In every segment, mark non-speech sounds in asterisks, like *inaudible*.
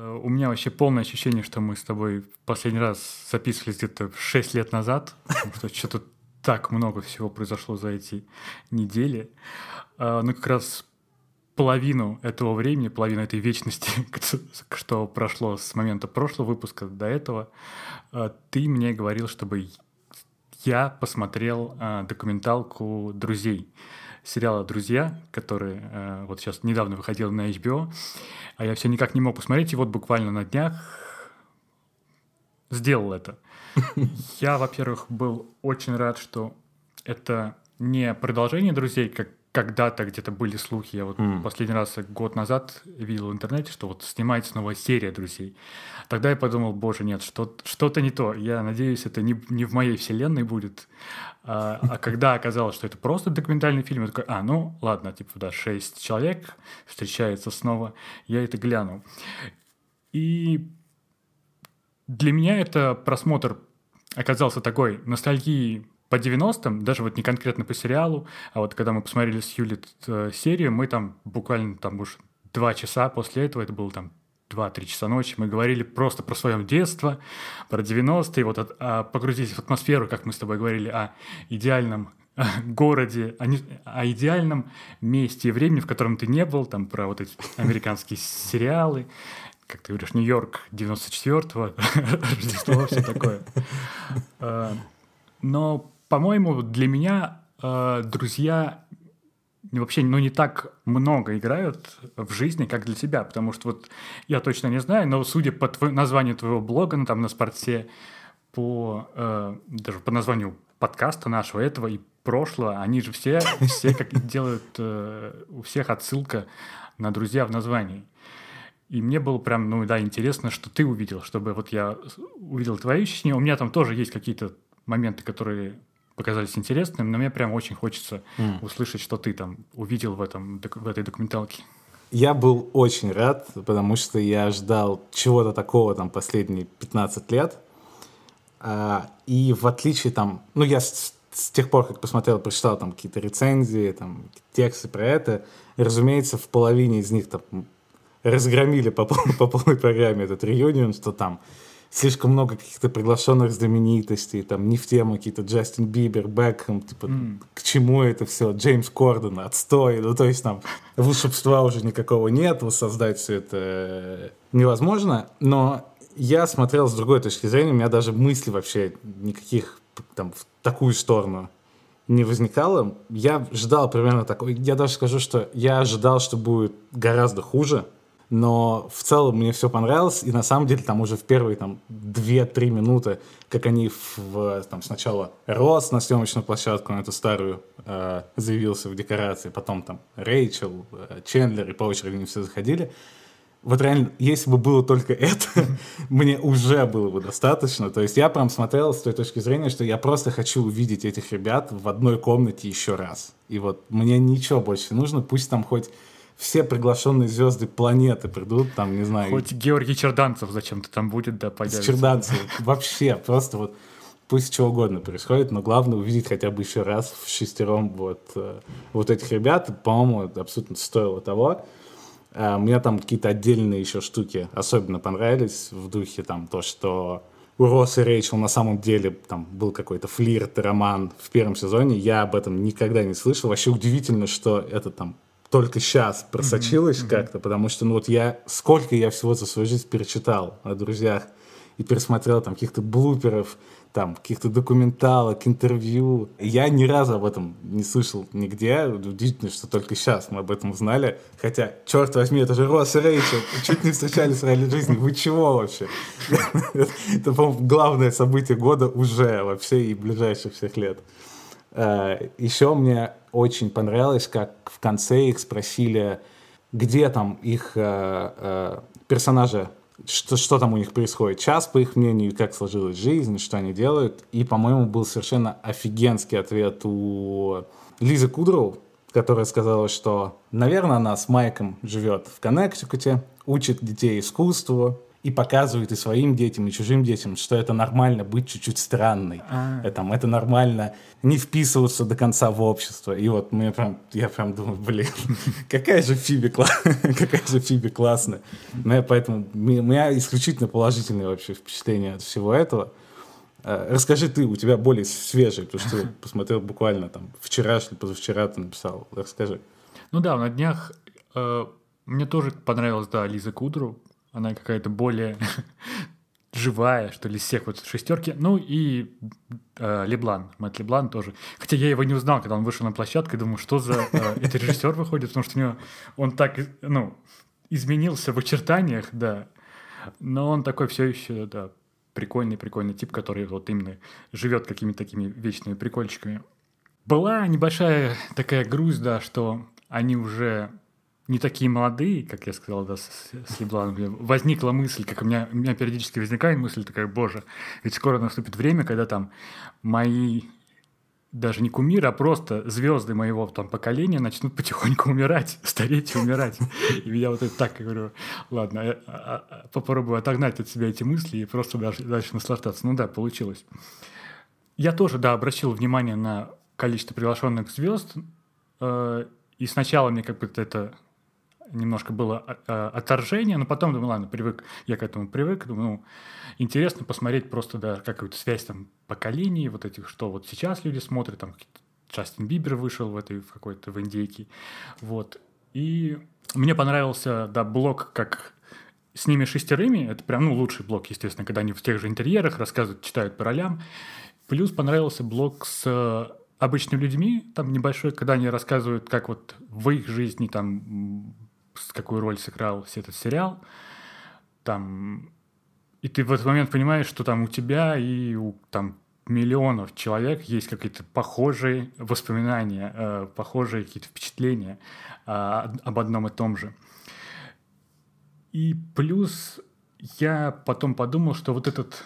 Э, у меня вообще полное ощущение, что мы с тобой последний раз записывались где-то 6 лет назад, потому что что-то так много всего произошло за эти недели. Э, ну, как раз половину этого времени, половину этой вечности, *laughs* что прошло с момента прошлого выпуска до этого, э, ты мне говорил, чтобы я посмотрел документалку «Друзей» сериала «Друзья», который э, вот сейчас недавно выходил на HBO, а я все никак не мог посмотреть, и вот буквально на днях сделал это. *laughs* Я, во-первых, был очень рад, что это не продолжение «Друзей», как когда-то где-то были слухи, я вот mm. последний раз год назад видел в интернете, что вот снимается новая серия «Друзей». Тогда я подумал, боже, нет, что, что-то не то. Я надеюсь, это не, не в моей вселенной будет. А, а когда оказалось, что это просто документальный фильм, я такой, а, ну, ладно, типа, да, шесть человек встречаются снова, я это гляну. И для меня это просмотр оказался такой ностальгией по 90-м, даже вот не конкретно по сериалу, а вот когда мы посмотрели с Юли э, серию, мы там буквально там уж два часа после этого, это было там 2-3 часа ночи, мы говорили просто про свое детство, про 90-е, вот от, а, погрузились в атмосферу, как мы с тобой говорили, о идеальном городе, о, не, о идеальном месте и времени, в котором ты не был, там про вот эти американские сериалы, как ты говоришь, Нью-Йорк 94-го, *laughs* Рождество, все такое. А, но по-моему, для меня э, друзья вообще ну, не так много играют в жизни, как для тебя, потому что вот я точно не знаю, но судя по тво- названию твоего блога, ну, там на спорте, по э, даже по названию подкаста нашего этого и прошлого, они же все, все как *laughs* делают, э, у всех отсылка на друзья в названии. И мне было прям, ну да, интересно, что ты увидел, чтобы вот я увидел твои ощущения. У меня там тоже есть какие-то моменты, которые показались интересными, но мне прям очень хочется mm. услышать, что ты там увидел в, этом, в этой документалке. Я был очень рад, потому что я ждал чего-то такого там последние 15 лет. А, и в отличие там, ну я с, с тех пор, как посмотрел, прочитал там какие-то рецензии, там тексты про это, разумеется, в половине из них там разгромили по, *laughs* по полной программе этот реюнион, что там слишком много каких-то приглашенных знаменитостей, там не в тему какие-то Джастин Бибер, Бекхэм, типа mm. к чему это все, Джеймс Корден, отстой, ну то есть там волшебства уже никакого нет, воссоздать все это э, невозможно, но я смотрел с другой точки зрения, у меня даже мысли вообще никаких там в такую сторону не возникало. Я ждал примерно такой, я даже скажу, что я ожидал, что будет гораздо хуже, но в целом мне все понравилось, и на самом деле там уже в первые там 2-3 минуты, как они в, там сначала Рос на съемочную площадку, на эту старую, э, заявился в декорации, потом там Рэйчел, э, Чендлер, и по очереди они все заходили. Вот реально, если бы было только это, *laughs* мне уже было бы достаточно. То есть я прям смотрел с той точки зрения, что я просто хочу увидеть этих ребят в одной комнате еще раз. И вот мне ничего больше нужно, пусть там хоть все приглашенные звезды планеты придут, там, не знаю. Хоть Георгий Черданцев зачем-то там будет, да, появится. Черданцев, вообще, просто вот пусть что угодно происходит, но главное увидеть хотя бы еще раз в шестером вот, э, вот этих ребят, по-моему, абсолютно стоило того. У меня там какие-то отдельные еще штуки особенно понравились в духе там то, что у Росс и Рэйчел на самом деле там был какой-то флирт, роман в первом сезоне. Я об этом никогда не слышал. Вообще удивительно, что это там только сейчас просочилось mm-hmm. как-то, потому что, ну вот я, сколько я всего за свою жизнь перечитал о друзьях и пересмотрел там каких-то блуперов, там, каких-то документалок, интервью. Я ни разу об этом не слышал нигде. Удивительно, что только сейчас мы об этом узнали. Хотя, черт возьми, это же Росс и Рэйчел. Чуть не встречались в реальной жизни. Вы чего вообще? *laughs* Это, по-моему, главное событие года уже вообще и ближайших всех лет. Э, Еще мне очень понравилось, как в конце их спросили, где там их э, э, персонажи, что, что там у них происходит. Час, по их мнению, как сложилась жизнь, что они делают. И, по-моему, был совершенно офигенский ответ у Лизы Кудроу, которая сказала, что, наверное, она с Майком живет в Коннектикуте, учит детей искусству, и показывают и своим детям, и чужим детям, что это нормально быть чуть-чуть странной. А. Это, это нормально не вписываться до конца в общество. И вот мне прям, я прям думаю, блин, *laughs* какая же Фиби, *laughs* какая же Фиби классная. Ну, я поэтому, у меня исключительно положительное вообще впечатление от всего этого. Э, расскажи ты, у тебя более свежий, потому что *laughs* посмотрел буквально там вчера, или позавчера ты написал. Расскажи. Ну да, на днях э, мне тоже понравилась, да, Лиза Кудру. Она какая-то более *laughs* живая, что ли, из всех вот шестерки. Ну и э, Леблан, Мэтт Леблан тоже. Хотя я его не узнал, когда он вышел на площадку, и думаю, что за э, *laughs* это режиссер выходит, потому что у него он так, ну, изменился в очертаниях, да. Но он такой все еще, да, прикольный, прикольный тип, который вот именно живет какими-то такими вечными прикольчиками. Была небольшая такая грусть, да, что они уже не такие молодые, как я сказал, да, с, с Лебланом. Возникла мысль, как у меня, у меня периодически возникает мысль такая, боже, ведь скоро наступит время, когда там мои даже не кумиры, а просто звезды моего там поколения начнут потихоньку умирать, *laughs* стареть и умирать. И я вот так говорю, ладно, я, а, а, попробую отогнать от себя эти мысли и просто дальше, дальше наслаждаться. Ну да, получилось. Я тоже, да, обратил внимание на количество приглашенных звезд, э, и сначала мне как бы это немножко было а, а, отторжение, но потом думаю, ладно, привык, я к этому привык, думаю, ну, интересно посмотреть просто, да, какую-то связь там поколений, вот этих, что вот сейчас люди смотрят, там, Джастин Бибер вышел в этой, в какой-то, в индейке, вот, и мне понравился, да, блок, как с ними шестерыми, это прям, ну, лучший блок, естественно, когда они в тех же интерьерах рассказывают, читают по ролям, плюс понравился блок с обычными людьми, там небольшой, когда они рассказывают, как вот в их жизни там какую роль сыграл этот сериал, там, и ты в этот момент понимаешь, что там у тебя и у там миллионов человек есть какие-то похожие воспоминания, э, похожие какие-то впечатления э, об одном и том же. И плюс я потом подумал, что вот этот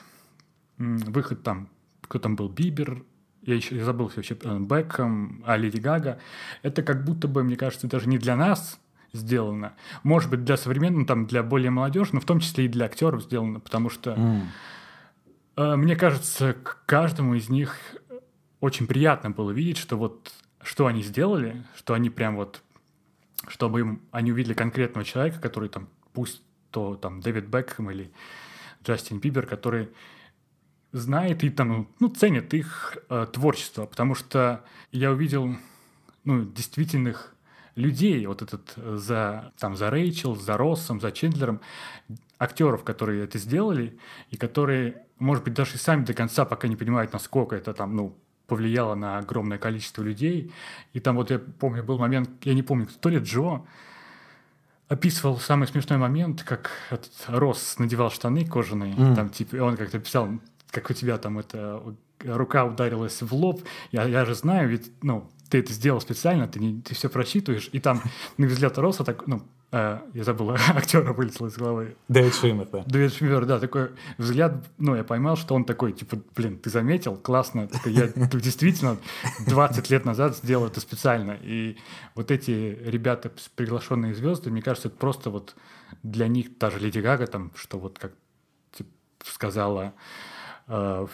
выход там, кто там был, Бибер, я еще я забыл вообще, Бекхэм, а Леди Гага, это как будто бы, мне кажется, даже не для нас сделано. Может быть, для современного, там, для более молодежи, но в том числе и для актеров сделано, потому что mm. э, мне кажется, каждому из них очень приятно было видеть, что вот что они сделали, что они прям вот, чтобы им, они увидели конкретного человека, который там, пусть то там Дэвид Бекхэм или Джастин Бибер, который знает и там, ну, ценит их э, творчество, потому что я увидел, ну, действительных людей, вот этот э, за, там, за Рэйчел, за Россом, за Чендлером, актеров, которые это сделали, и которые, может быть, даже и сами до конца пока не понимают, насколько это там, ну, повлияло на огромное количество людей. И там вот я помню, был момент, я не помню, то ли Джо, описывал самый смешной момент, как этот Росс надевал штаны кожаные, mm. там типа, он как-то писал, как у тебя там это рука ударилась в лоб, я, я же знаю, ведь, ну, ты это сделал специально, ты, не, ты все просчитываешь, и там *laughs* на взгляд Роса так, ну, э, я забыл, *laughs* актера вылетел из головы. Дэвид Швимер, да. Дэвид Швимер, да, такой взгляд, ну, я поймал, что он такой, типа, блин, ты заметил, классно, это я *laughs* действительно 20 лет назад сделал это специально, и вот эти ребята, приглашенные звезды, мне кажется, это просто вот для них, даже Леди Гага, там, что вот как типа, сказала э,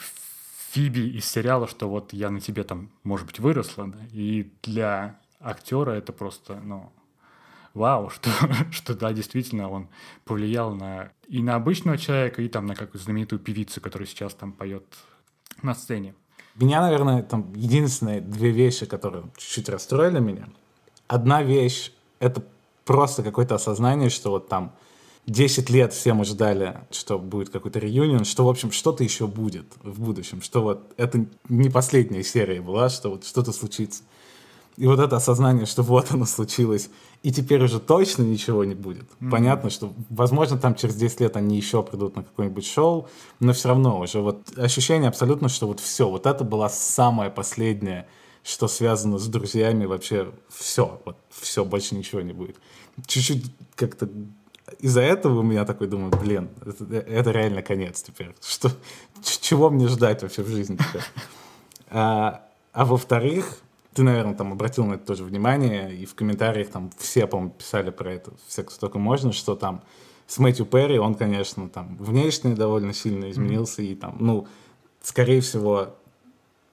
Фиби из сериала, что вот я на тебе там, может быть, выросла, да, и для актера это просто, ну, вау, *laughs* что, что да, действительно, он повлиял на и на обычного человека, и там на какую знаменитую певицу, которая сейчас там поет на сцене. Меня, наверное, там единственные две вещи, которые чуть-чуть расстроили меня. Одна вещь — это просто какое-то осознание, что вот там 10 лет все мы ждали, что будет какой-то реюнион, что, в общем, что-то еще будет в будущем, что вот это не последняя серия была, что вот что-то случится. И вот это осознание, что вот оно случилось, и теперь уже точно ничего не будет. Mm-hmm. Понятно, что, возможно, там через 10 лет они еще придут на какое-нибудь шоу, но все равно уже вот ощущение абсолютно, что вот все, вот это была самая последняя, что связано с друзьями, вообще все, вот все, больше ничего не будет. Чуть-чуть как-то из-за этого у меня такой думаю, блин, это, это реально конец теперь. Что, чего мне ждать вообще в жизни теперь? А, а во-вторых, ты, наверное, там обратил на это тоже внимание, и в комментариях там все, по-моему, писали про это, все, кто только можно, что там с Мэтью Перри, он, конечно, там внешне довольно сильно изменился, mm-hmm. и там, ну, скорее всего,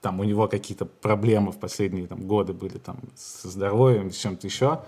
там у него какие-то проблемы в последние там, годы были там со здоровьем, с чем-то еще.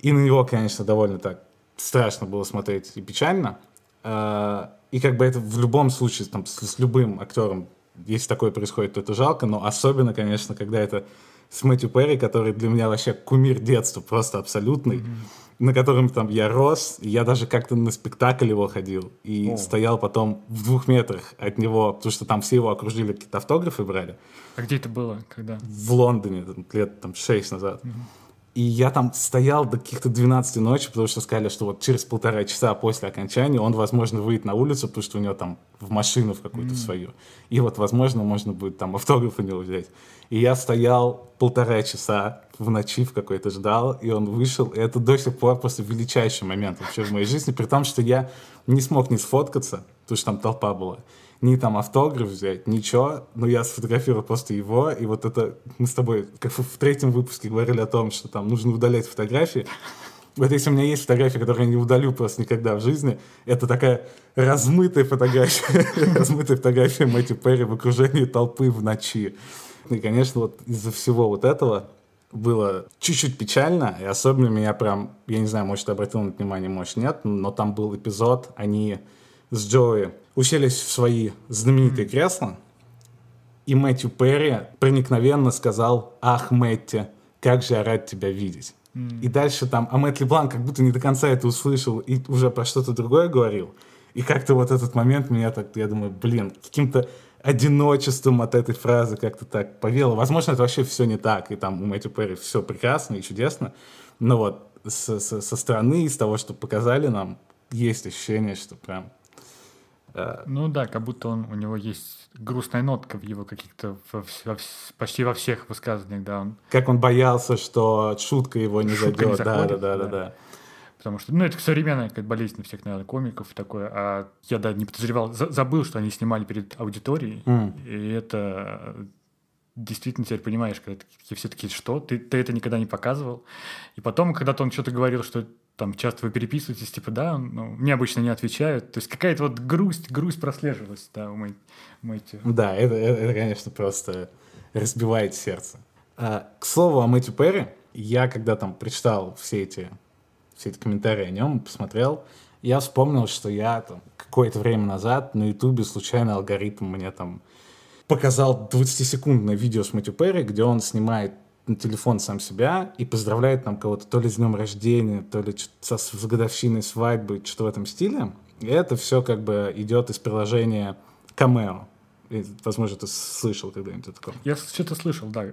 И на него, конечно, довольно так страшно было смотреть и печально. А, и как бы это в любом случае, там, с, с любым актером, если такое происходит, то это жалко, но особенно, конечно, когда это с Мэтью Перри, который для меня вообще кумир детства, просто абсолютный. Mm-hmm на котором там я рос, я даже как-то на спектакль его ходил и О. стоял потом в двух метрах от него, потому что там все его окружили, какие-то автографы брали. А где это было? Когда? В Лондоне, лет там шесть назад. Угу. И я там стоял до каких-то 12 ночи, потому что сказали, что вот через полтора часа после окончания он, возможно, выйдет на улицу, потому что у него там в машину в какую-то mm. свою. И вот, возможно, можно будет там автограф у него взять. И я стоял полтора часа в ночи в какой-то ждал, и он вышел. И это до сих пор просто величайший момент вообще в моей жизни, при том, что я не смог не сфоткаться, потому что там толпа была ни там автограф взять, ничего, но я сфотографировал просто его, и вот это мы с тобой как в третьем выпуске говорили о том, что там нужно удалять фотографии. Вот если у меня есть фотография, которую я не удалю просто никогда в жизни, это такая размытая фотография, *laughs* размытая фотография Мэтью Перри в окружении толпы в ночи. И, конечно, вот из-за всего вот этого было чуть-чуть печально, и особенно меня прям, я не знаю, может, обратил на внимание, может, нет, но там был эпизод, они с Джои уселись в свои знаменитые кресла, и Мэтью Перри проникновенно сказал «Ах, Мэтти, как же я рад тебя видеть». Mm. И дальше там, а Мэтт Леблан как будто не до конца это услышал и уже про что-то другое говорил. И как-то вот этот момент меня так, я думаю, блин, каким-то одиночеством от этой фразы как-то так повело. Возможно, это вообще все не так, и там у Мэтью Перри все прекрасно и чудесно, но вот со, со, со стороны, из того, что показали нам, есть ощущение, что прям ну да, как будто он, у него есть грустная нотка в его каких-то, во, во, почти во всех высказываниях, да. Он... Как он боялся, что шутка его не шутка зайдет, не заходит, да, да, да, да, да. Потому что, ну, это современная как болезнь всех, наверное, комиков такое. А я, да, не подозревал, за, забыл, что они снимали перед аудиторией. Mm. И это действительно теперь понимаешь, когда ты все таки что? Ты, ты это никогда не показывал. И потом, когда-то он что-то говорил, что там часто вы переписываетесь, типа, да, ну, мне обычно не отвечают. То есть какая-то вот грусть, грусть прослеживалась, да, у Мэтью. Да, это, это, это, конечно, просто разбивает сердце. А, к слову о Мэтью Перри, я когда там прочитал все эти, все эти комментарии о нем, посмотрел, я вспомнил, что я там какое-то время назад на Ютубе случайно алгоритм мне там показал 20-секундное видео с Мэтью Перри, где он снимает на телефон сам себя и поздравляет там кого-то то ли с днем рождения, то ли со, с годовщиной свадьбы, что-то в этом стиле. И это все как бы идет из приложения Cameo. И, возможно, ты слышал когда-нибудь о таком. Я что-то слышал, да,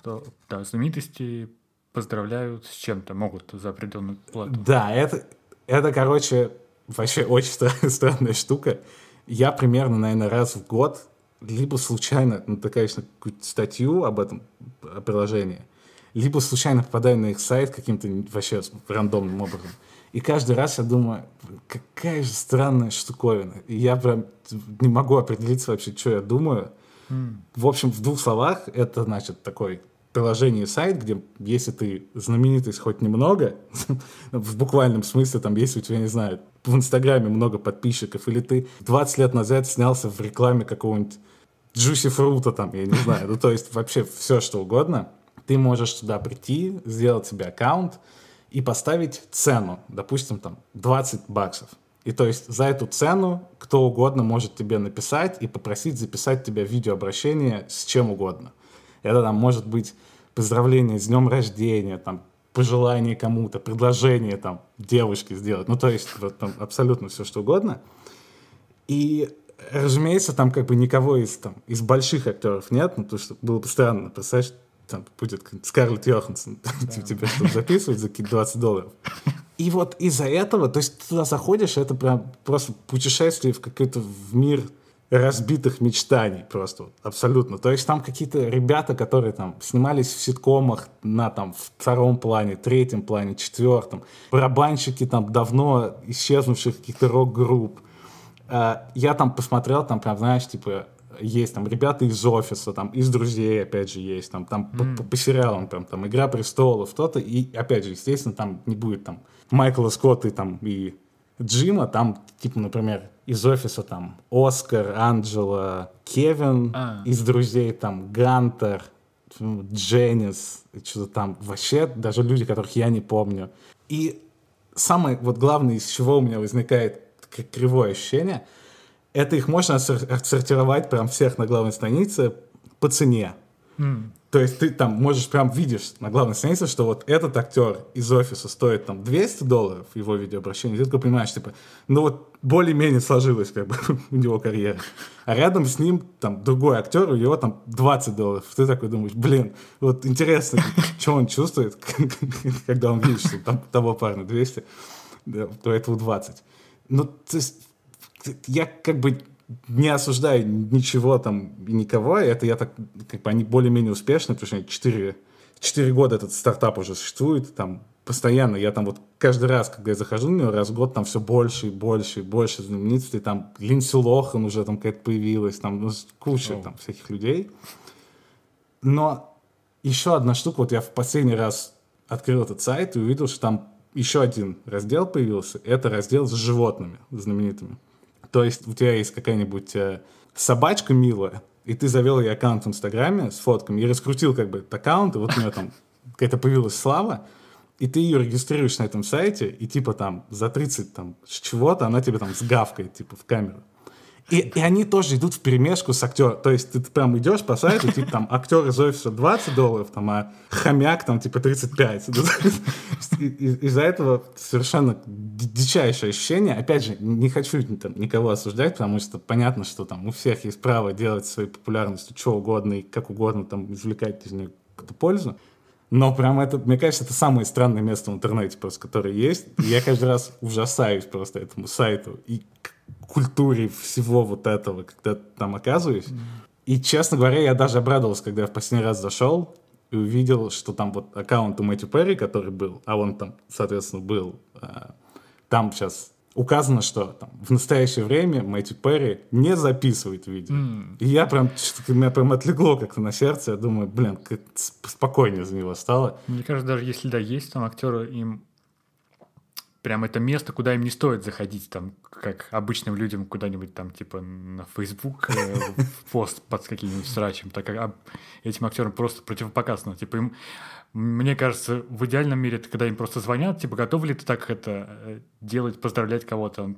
что да, знаменитости поздравляют с чем-то, могут за определенную плату. Да, это, это короче, вообще очень *laughs* странная штука. Я примерно, наверное, раз в год либо случайно натыкаюсь на какую-то статью об этом приложении, либо случайно попадаю на их сайт каким-то вообще рандомным образом. И каждый раз я думаю, какая же странная штуковина. И я прям не могу определиться вообще, что я думаю. Mm. В общем, в двух словах, это, значит, такой приложение сайт, где если ты знаменитость хоть немного, *laughs* в буквальном смысле, там, если у тебя, не знаю, в Инстаграме много подписчиков, или ты 20 лет назад снялся в рекламе какого-нибудь Juicy Fruit, там, я не знаю, ну, то есть вообще все, что угодно, ты можешь туда прийти, сделать себе аккаунт и поставить цену, допустим, там, 20 баксов. И то есть за эту цену кто угодно может тебе написать и попросить записать тебе видеообращение с чем угодно. Это там может быть поздравление с днем рождения, там, пожелание кому-то, предложение там девушке сделать. Ну, то есть вот, там, абсолютно все, что угодно. И разумеется, там как бы никого из, там, из больших актеров нет, ну, потому что было бы странно, представляешь, там будет Скарлетт Йоханссон *laughs* да. тебе что-то записывать за какие-то 20 долларов. И вот из-за этого, то есть ты туда заходишь, это прям просто путешествие в какой-то в мир разбитых мечтаний просто, абсолютно. То есть там какие-то ребята, которые там снимались в ситкомах на там втором плане, третьем плане, четвертом, барабанщики там давно исчезнувших каких-то рок-групп, я там посмотрел, там прям, знаешь, типа, есть там ребята из офиса, там из друзей, опять же, есть, там, там mm. по, по сериалам, прям, там, Игра престолов, кто-то, и, опять же, естественно, там не будет там Майкла Скотта и там и Джима, там, типа, например, из офиса там Оскар, Анджела, Кевин, а. из друзей там Гантер, Дженнис, что-то там вообще, даже люди, которых я не помню. И самое вот главное, из чего у меня возникает кривое ощущение, это их можно отсортировать прям всех на главной странице по цене. Mm. То есть ты там можешь прям видишь на главной странице, что вот этот актер из офиса стоит там 200 долларов, его видеообращение, ты только понимаешь, типа, ну вот более-менее сложилось как бы *laughs* у него карьера. А рядом с ним там другой актер, у него там 20 долларов. Ты такой думаешь, блин, вот интересно, *laughs* что он чувствует, *laughs* когда он видит, что там того парня 200, да, то этого 20. Ну, то есть я как бы не осуждаю ничего там и никого, это я так, как бы они более-менее успешны, потому что 4, 4 года этот стартап уже существует, там постоянно, я там вот каждый раз, когда я захожу на него, раз в год там все больше и больше и больше знаменитостей, там Линдси Лохан уже там какая-то появилась, там ну, куча oh. там всяких людей. Но еще одна штука, вот я в последний раз открыл этот сайт и увидел, что там еще один раздел появился, это раздел с животными знаменитыми. То есть у тебя есть какая-нибудь э, собачка милая, и ты завел ей аккаунт в Инстаграме с фотками и раскрутил как бы этот аккаунт, и вот у нее там какая-то появилась слава, и ты ее регистрируешь на этом сайте, и типа там за 30 там чего-то она тебе там сгавкает типа в камеру. И, и они тоже идут в перемешку с актером. То есть ты прям идешь по сайту, типа там актер из офиса 20 долларов, там, а хомяк там типа 35. *laughs* Из-за этого совершенно дичайшее ощущение. Опять же, не хочу там, никого осуждать, потому что понятно, что там у всех есть право делать своей популярностью что угодно и как угодно там извлекать из нее какую-то пользу. Но прям это, мне кажется, это самое странное место в интернете просто, которое есть. Я каждый раз ужасаюсь просто этому сайту. И культуре всего вот этого, когда там оказываюсь. Mm. И, честно говоря, я даже обрадовался, когда я в последний раз зашел и увидел, что там вот аккаунт у Мэтью Перри, который был, а он там, соответственно, был, а, там сейчас указано, что там, в настоящее время Мэтью Перри не записывает видео. Mm. И я прям, меня прям отлегло как-то на сердце. Я думаю, блин, как спокойнее за него стало. Мне кажется, даже если да, есть там актеры, им прям это место, куда им не стоит заходить, там, как обычным людям куда-нибудь там, типа, на Facebook э, в пост под каким-нибудь срачем, так как этим актерам просто противопоказано. Типа, им, мне кажется, в идеальном мире, это когда им просто звонят, типа, готов ли ты так это э, делать, поздравлять кого-то?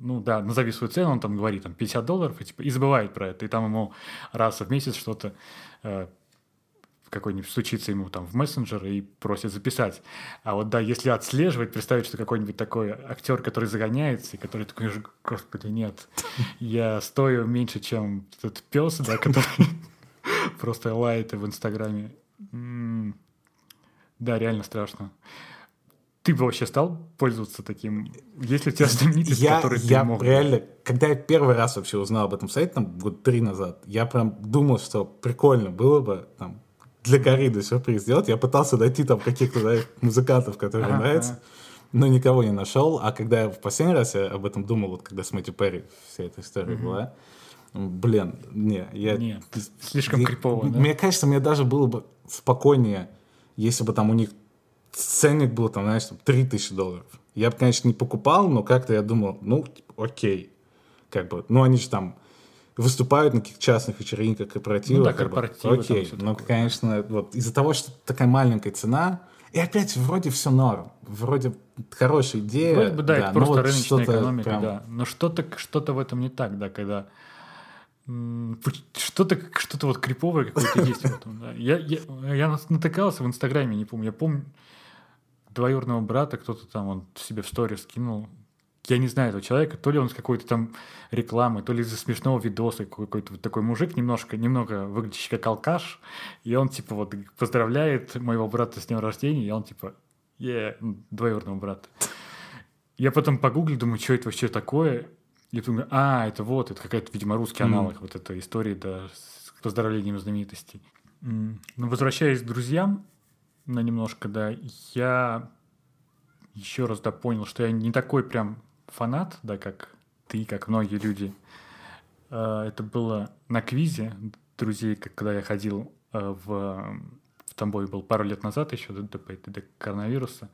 ну да, назови свою цену, он там говорит, там, 50 долларов, и, типа, и забывает про это, и там ему раз в месяц что-то э, какой-нибудь стучится ему там в мессенджер и просит записать. А вот да, если отслеживать, представить, что какой-нибудь такой актер, который загоняется, и который такой, господи, нет, я стою меньше, чем этот пес, да, который *laughs* просто лает в Инстаграме. Да, реально страшно. Ты бы вообще стал пользоваться таким? Есть ли у тебя знаменитость, я, который я ты мог? реально, когда я первый раз вообще узнал об этом сайте, там, год три назад, я прям думал, что прикольно было бы там для Гориды сюрприз сделать. Я пытался найти там каких-то да, музыкантов, которые ага, нравятся, ага. но никого не нашел. А когда я в последний раз я об этом думал, вот когда с Мэтью Перри вся эта история угу. была, блин, не, я... Нет, слишком я, крипово, да? Мне кажется, мне даже было бы спокойнее, если бы там у них ценник был, там, знаешь, там, 3000 долларов. Я бы, конечно, не покупал, но как-то я думал, ну, окей. Как бы, ну, они же там выступают на каких-то частных вечеринках, корпоративах. Ну да, корпоративы. Окей, ну, конечно, вот из-за того, что такая маленькая цена, и опять вроде все норм, вроде хорошая идея. Вроде бы, да, да это просто вот рыночная экономика, прям... да. Но что-то что в этом не так, да, когда что-то что-то вот криповое какое-то *laughs* есть в этом. Да. Я, я, я натыкался в Инстаграме, не помню, я помню двоюродного брата, кто-то там он себе в сторис скинул, я не знаю этого человека, то ли он с какой-то там рекламы, то ли из-за смешного видоса какой-то вот такой мужик, немножко, немного выглядящий как алкаш, и он типа вот поздравляет моего брата с днем рождения, и он типа, е, двоюродного брата. Я потом погуглил, думаю, что это вообще такое, и думаю, а, это вот, это какая-то, видимо, русский аналог mm. вот этой истории, да, с поздравлением знаменитостей. Mm. Ну, возвращаясь к друзьям на немножко, да, я еще раз да понял, что я не такой прям фанат, да, как ты, как многие люди. Э, это было на квизе друзей, когда я ходил э, в, в Тамбове, был пару лет назад еще до, до, коронавируса.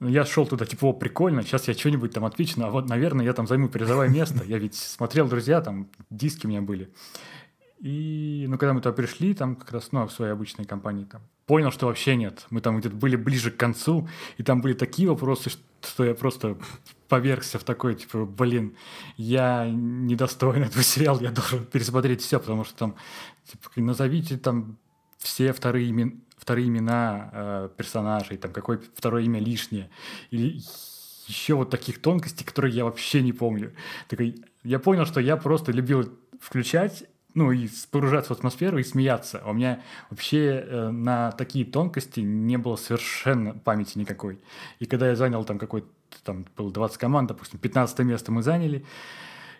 я шел туда, типа, о, прикольно, сейчас я что-нибудь там отвечу, а вот, наверное, я там займу призовое место. Я ведь смотрел, друзья, там диски у меня были. И, ну, когда мы туда пришли, там как раз, ну, в своей обычной компании, там, понял, что вообще нет. Мы там где-то были ближе к концу, и там были такие вопросы, что я просто повергся в такой, типа, блин, я недостоин этого сериала, я должен пересмотреть все, потому что там, типа, назовите там все вторые, имен, вторые имена э, персонажей, там, какое второе имя лишнее, или еще вот таких тонкостей, которые я вообще не помню. Такой, я понял, что я просто любил включать ну, и погружаться в атмосферу и смеяться. А у меня вообще э, на такие тонкости не было совершенно памяти никакой. И когда я занял там какой-то, там было 20 команд, допустим, 15 место мы заняли,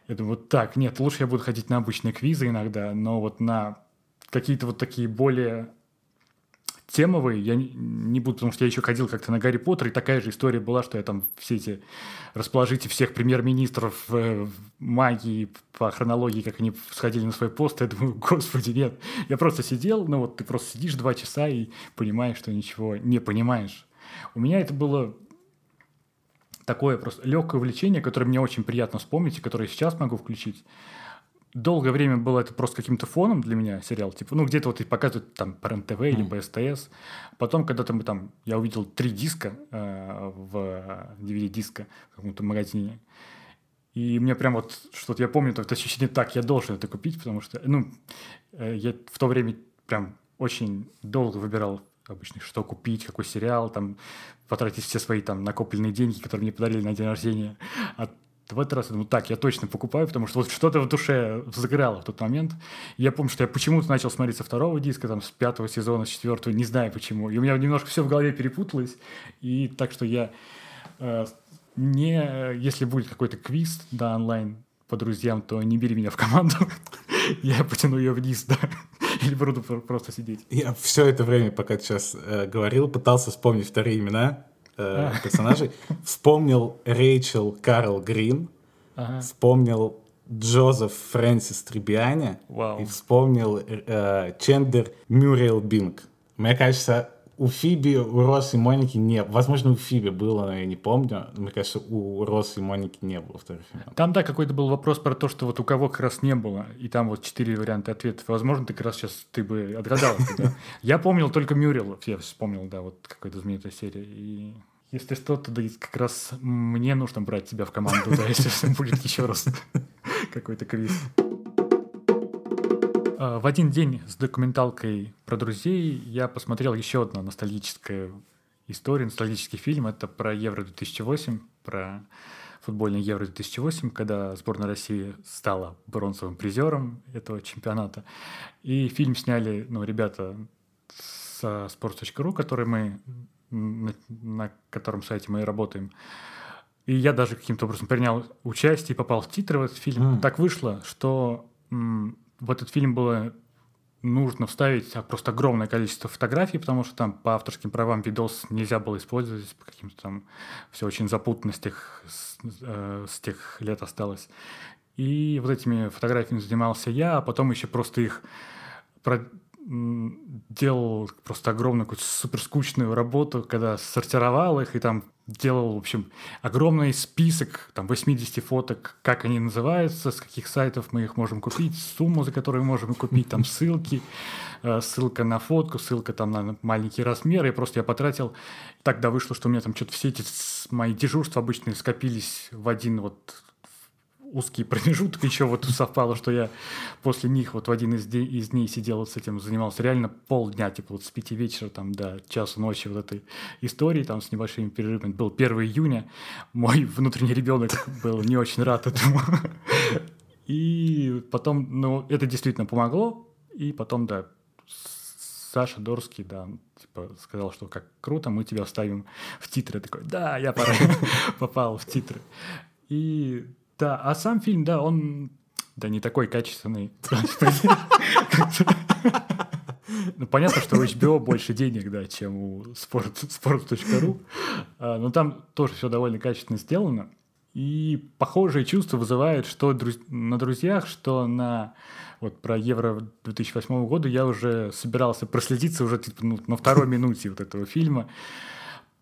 я думаю, вот так, нет, лучше я буду ходить на обычные квизы иногда, но вот на какие-то вот такие более темовые я не, буду, потому что я еще ходил как-то на Гарри Поттер, и такая же история была, что я там все эти расположите всех премьер-министров э, магии по хронологии, как они сходили на свой пост, я думаю, господи, нет. Я просто сидел, ну вот ты просто сидишь два часа и понимаешь, что ничего не понимаешь. У меня это было такое просто легкое увлечение, которое мне очень приятно вспомнить, и которое сейчас могу включить долгое время было это просто каким-то фоном для меня сериал. Типа, ну, где-то вот и показывают там по РЕН-ТВ mm. или по СТС. Потом, когда-то мы там, я увидел три диска э, в DVD-диска в каком-то магазине. И мне прям вот что-то, я помню, это ощущение, так, я должен это купить, потому что, ну, э, я в то время прям очень долго выбирал обычно, что купить, какой сериал, там, потратить все свои там накопленные деньги, которые мне подарили на день рождения. А в этот раз я думаю, так, я точно покупаю, потому что вот что-то в душе взыграло в тот момент. Я помню, что я почему-то начал смотреть со второго диска, там, с пятого сезона, с четвертого, не знаю почему. И у меня немножко все в голове перепуталось. И так что я э, не... Если будет какой-то квиз, да, онлайн по друзьям, то не бери меня в команду. *laughs* я потяну ее вниз, да. *laughs* Или буду просто сидеть. Я все это время, пока ты сейчас э, говорил, пытался вспомнить вторые имена э, персонажей. Вспомнил Рэйчел Карл Грин, ага. вспомнил Джозеф Фрэнсис Трибиани и вспомнил э, Чендер Мюрриел Бинг. Мне кажется, у Фиби, у Росс и Моники не Возможно, у Фиби было, но я не помню. Мне кажется, у Росс и Моники не было вторых имен. Там, да, какой-то был вопрос про то, что вот у кого как раз не было. И там вот четыре варианта ответов. Возможно, ты как раз сейчас ты бы отгадал. Я помнил только Мюррел. Я вспомнил, да, вот какая-то знаменитая серия. И если что, то да, как раз мне нужно брать тебя в команду, да, если *laughs* будет еще раз *laughs* какой-то квиз. А, в один день с документалкой про друзей я посмотрел еще одну ностальгическую историю, ностальгический фильм. Это про Евро-2008, про футбольный Евро-2008, когда сборная России стала бронзовым призером этого чемпионата. И фильм сняли ну, ребята со sports.ru, которые мы на, на котором сайте мы и работаем. И я даже каким-то образом принял участие и попал в титры в этот фильм. Mm. Так вышло, что м, в этот фильм было нужно вставить просто огромное количество фотографий, потому что там по авторским правам видос нельзя было использовать, по каким-то там все очень запутанно с тех, с, э, с тех лет осталось. И вот этими фотографиями занимался я, а потом еще просто их делал просто огромную какую-то супер скучную работу, когда сортировал их и там делал, в общем, огромный список, там, 80 фоток, как они называются, с каких сайтов мы их можем купить, сумму, за которую мы можем купить, там, ссылки, э, ссылка на фотку, ссылка там на маленький размер, и просто я потратил, тогда вышло, что у меня там что-то все эти мои дежурства обычные скопились в один вот узкий промежуток еще вот совпало, что я после них вот в один из, дней, из дней сидел вот с этим, занимался реально полдня, типа вот с пяти вечера там до часу ночи вот этой истории, там с небольшими перерывами. Был 1 июня, мой внутренний ребенок был не очень рад этому. И потом, ну, это действительно помогло, и потом, да, Саша Дорский, да, типа сказал, что как круто, мы тебя вставим в титры. Я такой, да, я *laughs* попал в титры. И да, а сам фильм, да, он да не такой качественный. *laughs* Ну, понятно, что у HBO больше денег, да, чем у sport.ru, а, но там тоже все довольно качественно сделано. И похожие чувства вызывает что на «Друзьях», что на вот про Евро 2008 года я уже собирался проследиться уже типа, ну, на второй минуте вот этого фильма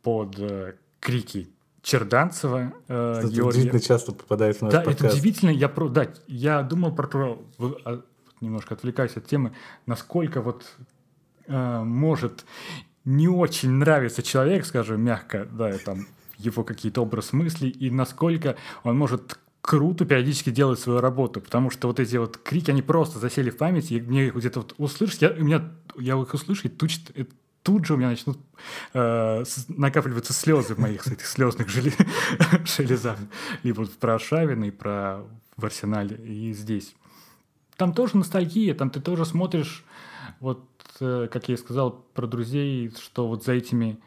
под э, крики Черданцева, э, это удивительно часто попадает в наш Да, подкаст. это удивительно. Я, про, да, я думал про то, а, немножко отвлекаясь от темы, насколько вот э, может не очень нравиться человек, скажем, мягко, да, там, его какие-то образ мыслей, и насколько он может круто периодически делать свою работу, потому что вот эти вот крики, они просто засели в памяти, и мне их где-то вот услышать, я, у меня, я их услышу, и тут, тут же у меня начнут э, накапливаться слезы в моих этих слезных *laughs* железах, либо про Шавина и про в арсенале, и здесь. Там тоже ностальгия, там ты тоже смотришь, вот, э, как я и сказал про друзей, что вот за этими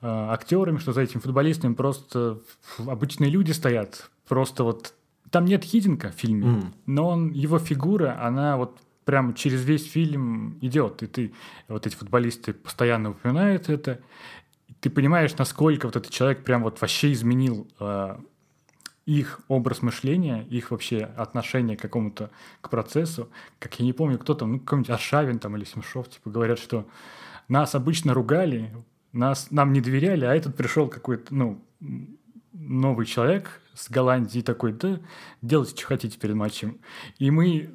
э, актерами, что за этими футболистами просто обычные люди стоят, Просто вот там нет Хидинка в фильме, mm. но он, его фигура, она вот прям через весь фильм идет. И ты, вот эти футболисты постоянно упоминают это. Ты понимаешь, насколько вот этот человек прям вот вообще изменил э, их образ мышления, их вообще отношение к какому-то к процессу. Как я не помню, кто там, ну, какой-нибудь Аршавин там или Смешов, типа, говорят, что нас обычно ругали, нас, нам не доверяли, а этот пришел какой-то, ну, новый человек с Голландии такой, да, делайте, что хотите перед матчем. И мы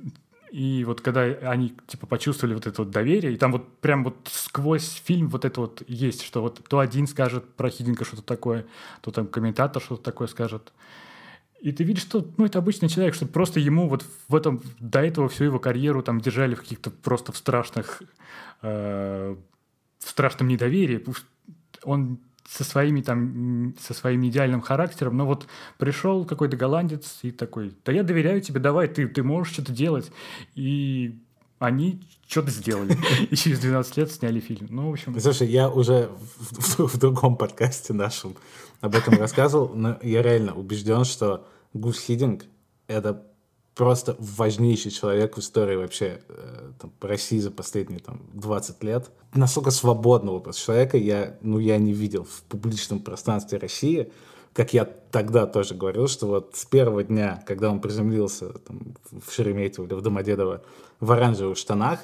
и вот когда они типа почувствовали вот это вот доверие, и там вот прям вот сквозь фильм вот это вот есть, что вот то один скажет про Хидинка что-то такое, то там комментатор что-то такое скажет. И ты видишь, что ну, это обычный человек, что просто ему вот в этом до этого всю его карьеру там держали в каких-то просто в страшных э, в страшном недоверии. Он со своими там, со своим идеальным характером, но вот пришел какой-то голландец и такой, да я доверяю тебе, давай, ты, ты можешь что-то делать. И они что-то сделали. *laughs* И через 12 лет сняли фильм. Ну, в общем... Слушай, я уже в, в, в другом подкасте нашем об этом рассказывал, но я реально убежден, что Гус Хидинг — это просто важнейший человек в истории вообще э, там, России за последние там, 20 лет. Настолько свободного образ человека я, ну, я не видел в публичном пространстве России. Как я тогда тоже говорил, что вот с первого дня, когда он приземлился там, в Шереметьево или в Домодедово в оранжевых штанах,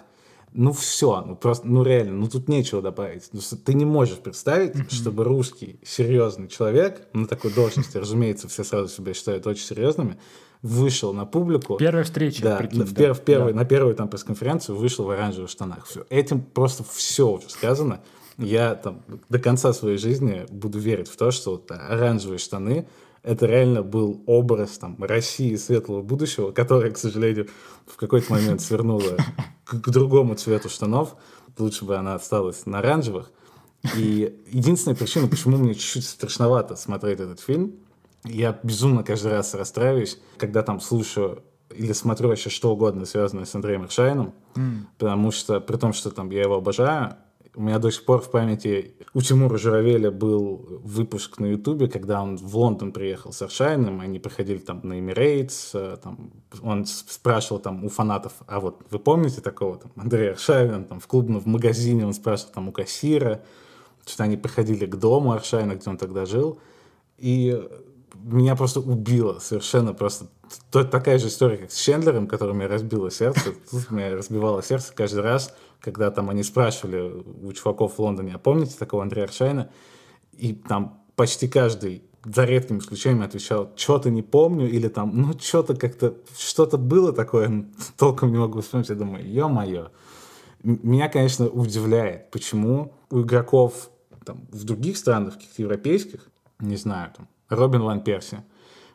ну все, ну просто, ну реально, ну тут нечего добавить. Ну, ты не можешь представить, mm-hmm. чтобы русский серьезный человек на такой должности, разумеется, все сразу себя считают очень серьезными, вышел на публику. Первая встреча, да, прикинь, в, да. в первый, да. на первую там пресс-конференцию вышел в оранжевых штанах. Все. Этим просто все уже сказано. Я там до конца своей жизни буду верить в то, что вот, оранжевые штаны это реально был образ там, России светлого будущего, которая, к сожалению, в какой-то момент свернула к, к другому цвету штанов. Лучше бы она осталась на оранжевых. И единственная причина, почему мне чуть-чуть страшновато смотреть этот фильм, я безумно каждый раз расстраиваюсь, когда там слушаю или смотрю вообще что угодно, связанное с Андреем Аршайном, mm. потому что, при том, что там я его обожаю, у меня до сих пор в памяти у Тимура Журавеля был выпуск на Ютубе, когда он в Лондон приехал с Аршайном, они приходили там на Emirates, э, там, он спрашивал там у фанатов, а вот вы помните такого там Андрея Аршавина, там в клубном в магазине он спрашивал там у кассира, что они приходили к дому Аршайна, где он тогда жил, и меня просто убило совершенно просто. То, такая же история, как с Чендлером, которая меня разбила сердце. Тут меня разбивало сердце каждый раз, когда там они спрашивали у чуваков в Лондоне, а помните такого Андрея Аршайна? И там почти каждый за редким исключением отвечал, что-то не помню, или там, ну, что-то как-то, что-то было такое, толком не могу вспомнить. Я думаю, ё-моё. Меня, конечно, удивляет, почему у игроков там, в других странах, каких-то европейских, не знаю, там, Робин Ван Перси.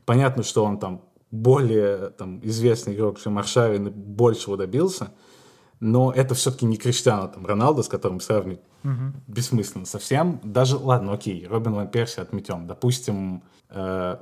Понятно, что он там более там, известный игрок, чем Аршавин, и большего добился, но это все-таки не Криштиану там, Роналдо, с которым сравнивать угу. бессмысленно совсем. Даже, ладно, окей, Робин Ван Перси отметем. Допустим, э,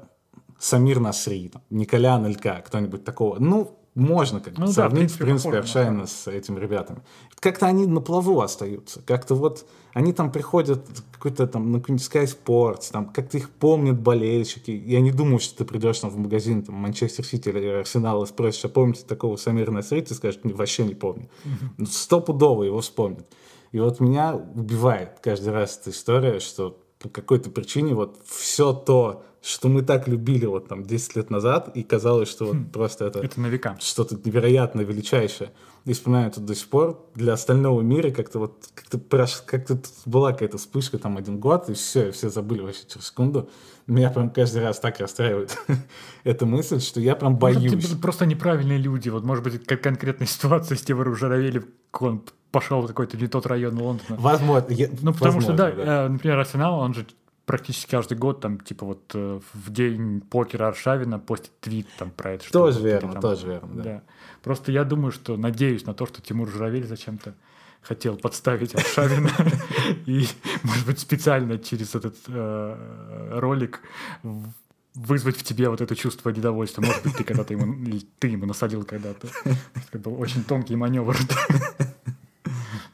Самир Насри, там, Николя Анелька, кто-нибудь такого. Ну, можно как ну, сравнить, да, в принципе, в принципе Аршавина с этими ребятами. Как-то они на плаву остаются. Как-то вот они там приходят какой-то там на какой-нибудь Sky Sports, там как-то их помнят болельщики. Я не думаю, что ты придешь там в магазин там Манчестер Сити или Арсенал и спросишь, а помните такого Самира Насри? Ты скажешь, вообще не помню. Стопудово его вспомнят. И вот меня убивает каждый раз эта история, что по какой-то причине вот все то, что мы так любили вот там 10 лет назад, и казалось, что вот хм. просто это... Это на века. Что-то невероятно величайшее. И вспоминаю это до сих пор. Для остального мира как-то вот как-то как-то была какая-то вспышка там один год, и все, и все забыли вообще через секунду. Меня прям каждый раз так расстраивает *laughs* эта мысль, что я прям боюсь. Может, просто неправильные люди. Вот, может быть, как конкретная ситуация с Тимуром Журавелем, он пошел в какой-то не тот район Лондона. Возможно. Я, ну, потому возможно, что, да, да, э, например, Арсенал, он же практически каждый год, там, типа вот э, в день покера Аршавина постит твит там про это. Тоже что верно, там, тоже верно, да. да. Просто я думаю, что надеюсь на то, что Тимур Журавель зачем-то хотел подставить Аршавина *laughs* и, может быть, специально через этот э, ролик вызвать в тебе вот это чувство недовольства. Может быть, ты когда-то ему, ты ему насадил когда-то. Это был очень тонкий маневр.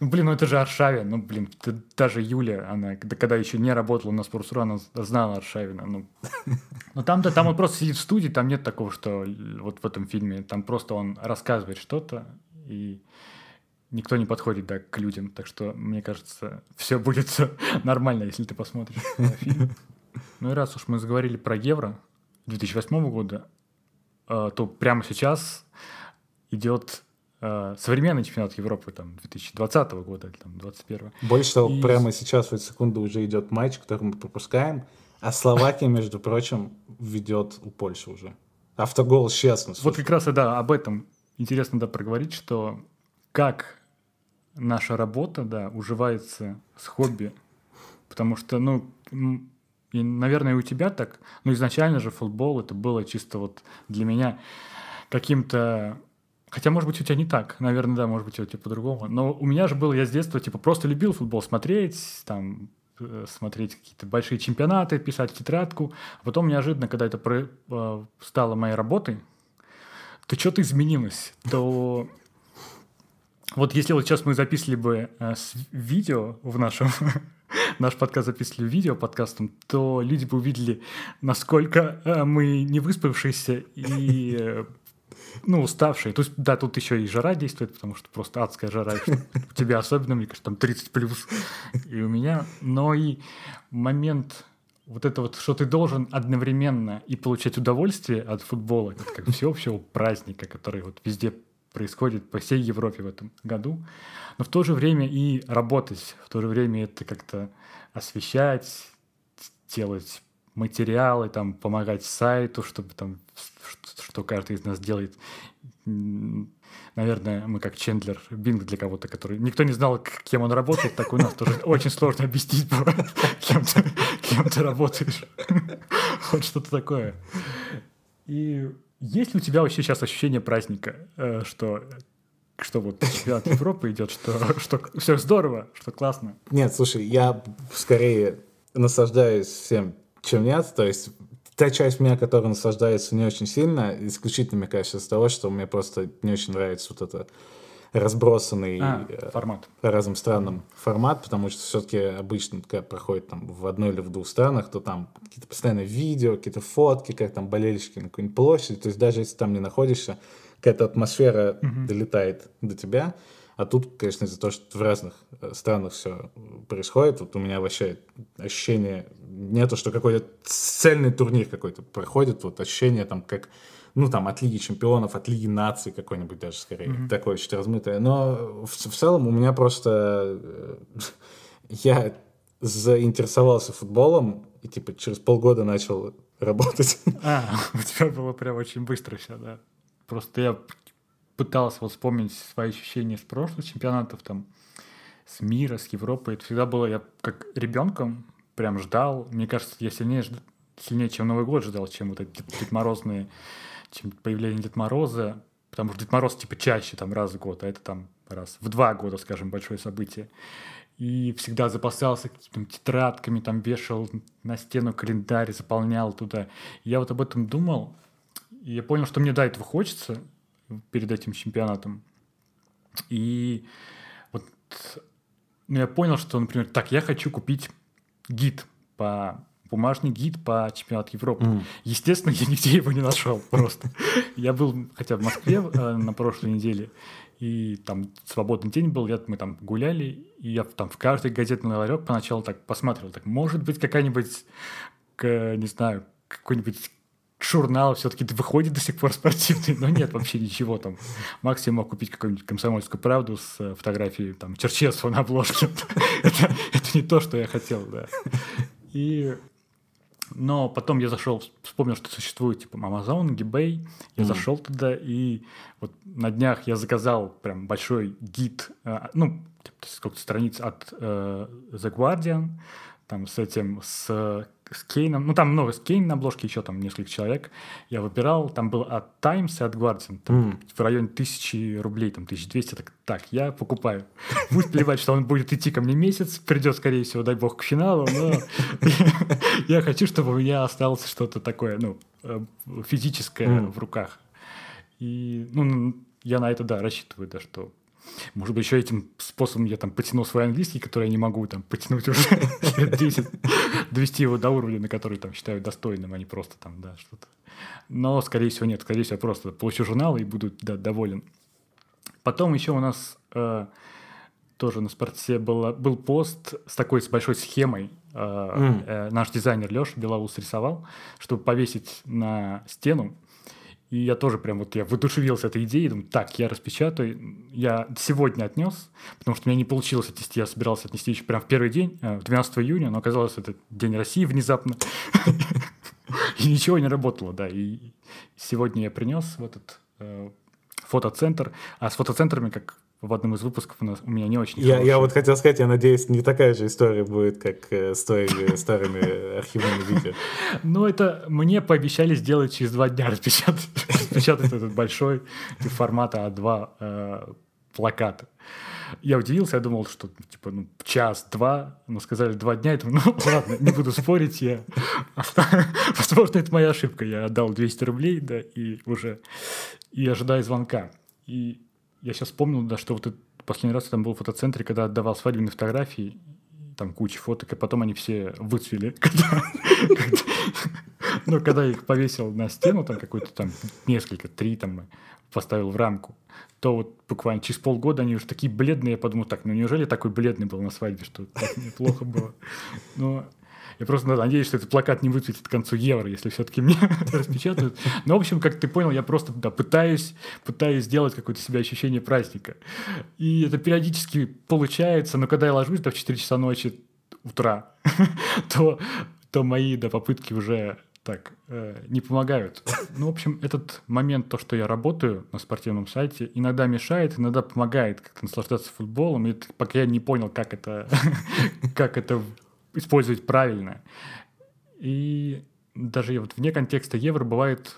Ну, блин, ну это же Аршавин. Ну, блин, даже Юля, она, когда еще не работала на Спортсру, она знала Аршавина. Ну, *laughs* ну там-то, там он просто сидит в студии, там нет такого, что вот в этом фильме, там просто он рассказывает что-то, и никто не подходит, да, к людям. Так что, мне кажется, все будет *laughs* нормально, если ты посмотришь фильм. *laughs* Ну и раз уж мы заговорили про Евро 2008 года, э, то прямо сейчас идет современный чемпионат Европы там 2020 года или там 2021. Больше того, и... прямо сейчас в эту секунду уже идет матч, который мы пропускаем, а Словакия, между прочим, ведет у Польши уже. Автогол честно. Вот как раз, да, об этом интересно, да, проговорить, что как наша работа, да, уживается с хобби, потому что, ну, и, наверное, у тебя так, ну, изначально же футбол это было чисто вот для меня каким-то Хотя, может быть, у тебя не так. Наверное, да, может быть, у тебя по-другому. Но у меня же было, я с детства, типа, просто любил футбол смотреть, там, э, смотреть какие-то большие чемпионаты, писать тетрадку. А потом неожиданно, когда это про, э, стало моей работой, то что-то изменилось. То вот если вот сейчас мы записывали бы э, видео в нашем *laughs* наш подкаст записывали видео подкастом, то люди бы увидели, насколько мы не выспавшиеся и ну, уставшие. То есть, да, тут еще и жара действует, потому что просто адская жара. У тебя особенно, мне кажется, там 30 плюс. И у меня. Но и момент вот это вот, что ты должен одновременно и получать удовольствие от футбола, как, как всеобщего праздника, который вот везде происходит по всей Европе в этом году, но в то же время и работать, в то же время это как-то освещать, делать материалы, там, помогать сайту, чтобы там, что каждый из нас делает. Наверное, мы как Чендлер Бинг для кого-то, который... Никто не знал, кем он работает, так у нас тоже *laughs* очень сложно объяснить *laughs* кем ты, кем ты работаешь. *laughs* Вот что-то такое. И есть ли у тебя вообще сейчас ощущение праздника, э, что что вот чемпионат Европы идет, что, что все здорово, что классно. Нет, слушай, я скорее наслаждаюсь всем, чем нет. То есть та часть меня, которая наслаждается не очень сильно, исключительно, мне кажется, из того, что мне просто не очень нравится вот это разбросанный а, э, формат. по разным странам mm-hmm. формат, потому что все-таки обычно, когда проходит там в одной или в двух странах, то там какие-то постоянно видео, какие-то фотки, как там болельщики на какой-нибудь площади, то есть даже если там не находишься, какая-то атмосфера mm-hmm. долетает до тебя. А тут, конечно, из-за того, что в разных э, странах все происходит, вот у меня вообще ощущение нету, что какой-то цельный турнир какой-то проходит, вот ощущение там как ну, там, от Лиги Чемпионов, от Лиги Наций какой-нибудь даже, скорее, mm-hmm. такое чуть размытое. Но в, в целом у меня просто... Э, *laughs* я заинтересовался футболом и, типа, через полгода начал работать. А, *laughs* у тебя было прям очень быстро все, да? Просто я пытался вот вспомнить свои ощущения с прошлых чемпионатов, там, с мира, с Европы. Это всегда было, я как ребенком прям ждал. Мне кажется, я сильнее, сильнее чем Новый год ждал, чем вот эти Дед Морозные, чем появление Дед Мороза. Потому что Дед Мороз, типа, чаще там раз в год, а это там раз в два года, скажем, большое событие. И всегда запасался какими-то тетрадками, там вешал на стену календарь, заполнял туда. И я вот об этом думал, и я понял, что мне, да, этого хочется перед этим чемпионатом. И вот ну, я понял, что, например, так, я хочу купить гид по бумажный гид по чемпионату Европы. Mm. Естественно, я нигде его не нашел просто. Я был хотя в Москве э, на прошлой неделе, и там свободный день был, мы там гуляли, и я там в каждый газетный ларек поначалу так посматривал, так, может быть, какая-нибудь, не знаю, какой-нибудь журнал все-таки выходит до сих пор спортивный, но нет вообще ничего там. Максимум мог купить какую-нибудь комсомольскую правду с э, фотографией там Черчесова на обложке. *laughs* это, это не то, что я хотел, да. И но потом я зашел, вспомнил, что существует типа Amazon, eBay. Я mm. зашел туда, и вот на днях я заказал прям большой гид, э, ну, типа, сколько страниц от э, The Guardian, там с этим, с с Кейном, ну там много с Кейн на обложке, еще там несколько человек. Я выбирал, там был от Times и от Guardian, там, mm. в районе тысячи рублей, там 1200, так, так, я покупаю. Будет плевать, что он будет идти ко мне месяц, придет, скорее всего, дай бог, к финалу, но *laughs* я хочу, чтобы у меня осталось что-то такое, ну, э, физическое в руках. И, ну, я на это, да, рассчитываю, да, что может быть, еще этим способом я там потянул свой английский, который я не могу там потянуть уже *laughs* лет 10, довести его до уровня, на который там считаю достойным, а не просто там, да, что-то. Но, скорее всего, нет. Скорее всего, я просто получу журнал и буду да, доволен. Потом еще у нас э, тоже на спорте было, был пост с такой с большой схемой. Э, mm. э, наш дизайнер Леша Белоус рисовал, чтобы повесить на стену и я тоже прям вот я воодушевился этой идеей, думаю, так, я распечатаю. Я сегодня отнес, потому что у меня не получилось отнести, я собирался отнести еще прям в первый день, 12 э, июня, но оказалось, это День России внезапно. И ничего не работало, да. И сегодня я принес в этот э, фотоцентр, а с фотоцентрами, как в одном из выпусков у, нас, у меня не очень я, я вот хотел сказать, я надеюсь, не такая же история будет, как э, с твоими старыми архивными видео. *laughs* Ну, это мне пообещали сделать через два дня *laughs* распечатать, распечатать этот большой формата А2 э, плакат. Я удивился, я думал, что типа ну, час-два, но сказали два дня, я думаю, ну *laughs* ладно, не буду спорить, я... Возможно, это моя ошибка, я отдал 200 рублей, да, и уже, и ожидаю звонка. И я сейчас вспомнил, да, что вот этот последний раз я там был в фотоцентре, когда отдавал свадебные фотографии, там куча фоток, и потом они все выцвели. *laughs* Ну, когда я их повесил на стену, там какой-то там несколько, три там поставил в рамку, то вот буквально через полгода они уже такие бледные, я подумал, так, ну неужели такой бледный был на свадьбе, что так неплохо было? Но я просто надеюсь, что этот плакат не выцветит к концу евро, если все-таки мне *laughs* распечатают. Но, в общем, как ты понял, я просто да, пытаюсь, пытаюсь сделать какое-то себя ощущение праздника. И это периодически получается, но когда я ложусь да, в 4 часа ночи утра, *laughs* то, то мои да, попытки уже так э, не помогают. Ну, в общем, этот момент, то, что я работаю на спортивном сайте, иногда мешает, иногда помогает как-то наслаждаться футболом. И пока я не понял, как это, *laughs* как это использовать правильно. И даже вот вне контекста евро бывает,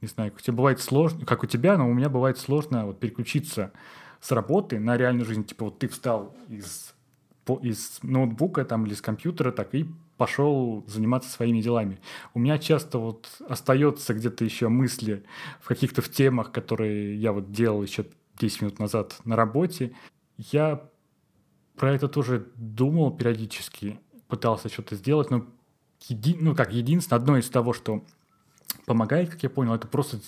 не знаю, у тебя бывает сложно, как у тебя, но у меня бывает сложно вот переключиться с работы на реальную жизнь. Типа вот ты встал из, из ноутбука там, или с компьютера так и пошел заниматься своими делами. У меня часто вот остается где-то еще мысли в каких-то в темах, которые я вот делал еще 10 минут назад на работе. Я про это тоже думал периодически пытался что-то сделать, но еди, ну как единственное, одно из того, что помогает, как я понял, это просто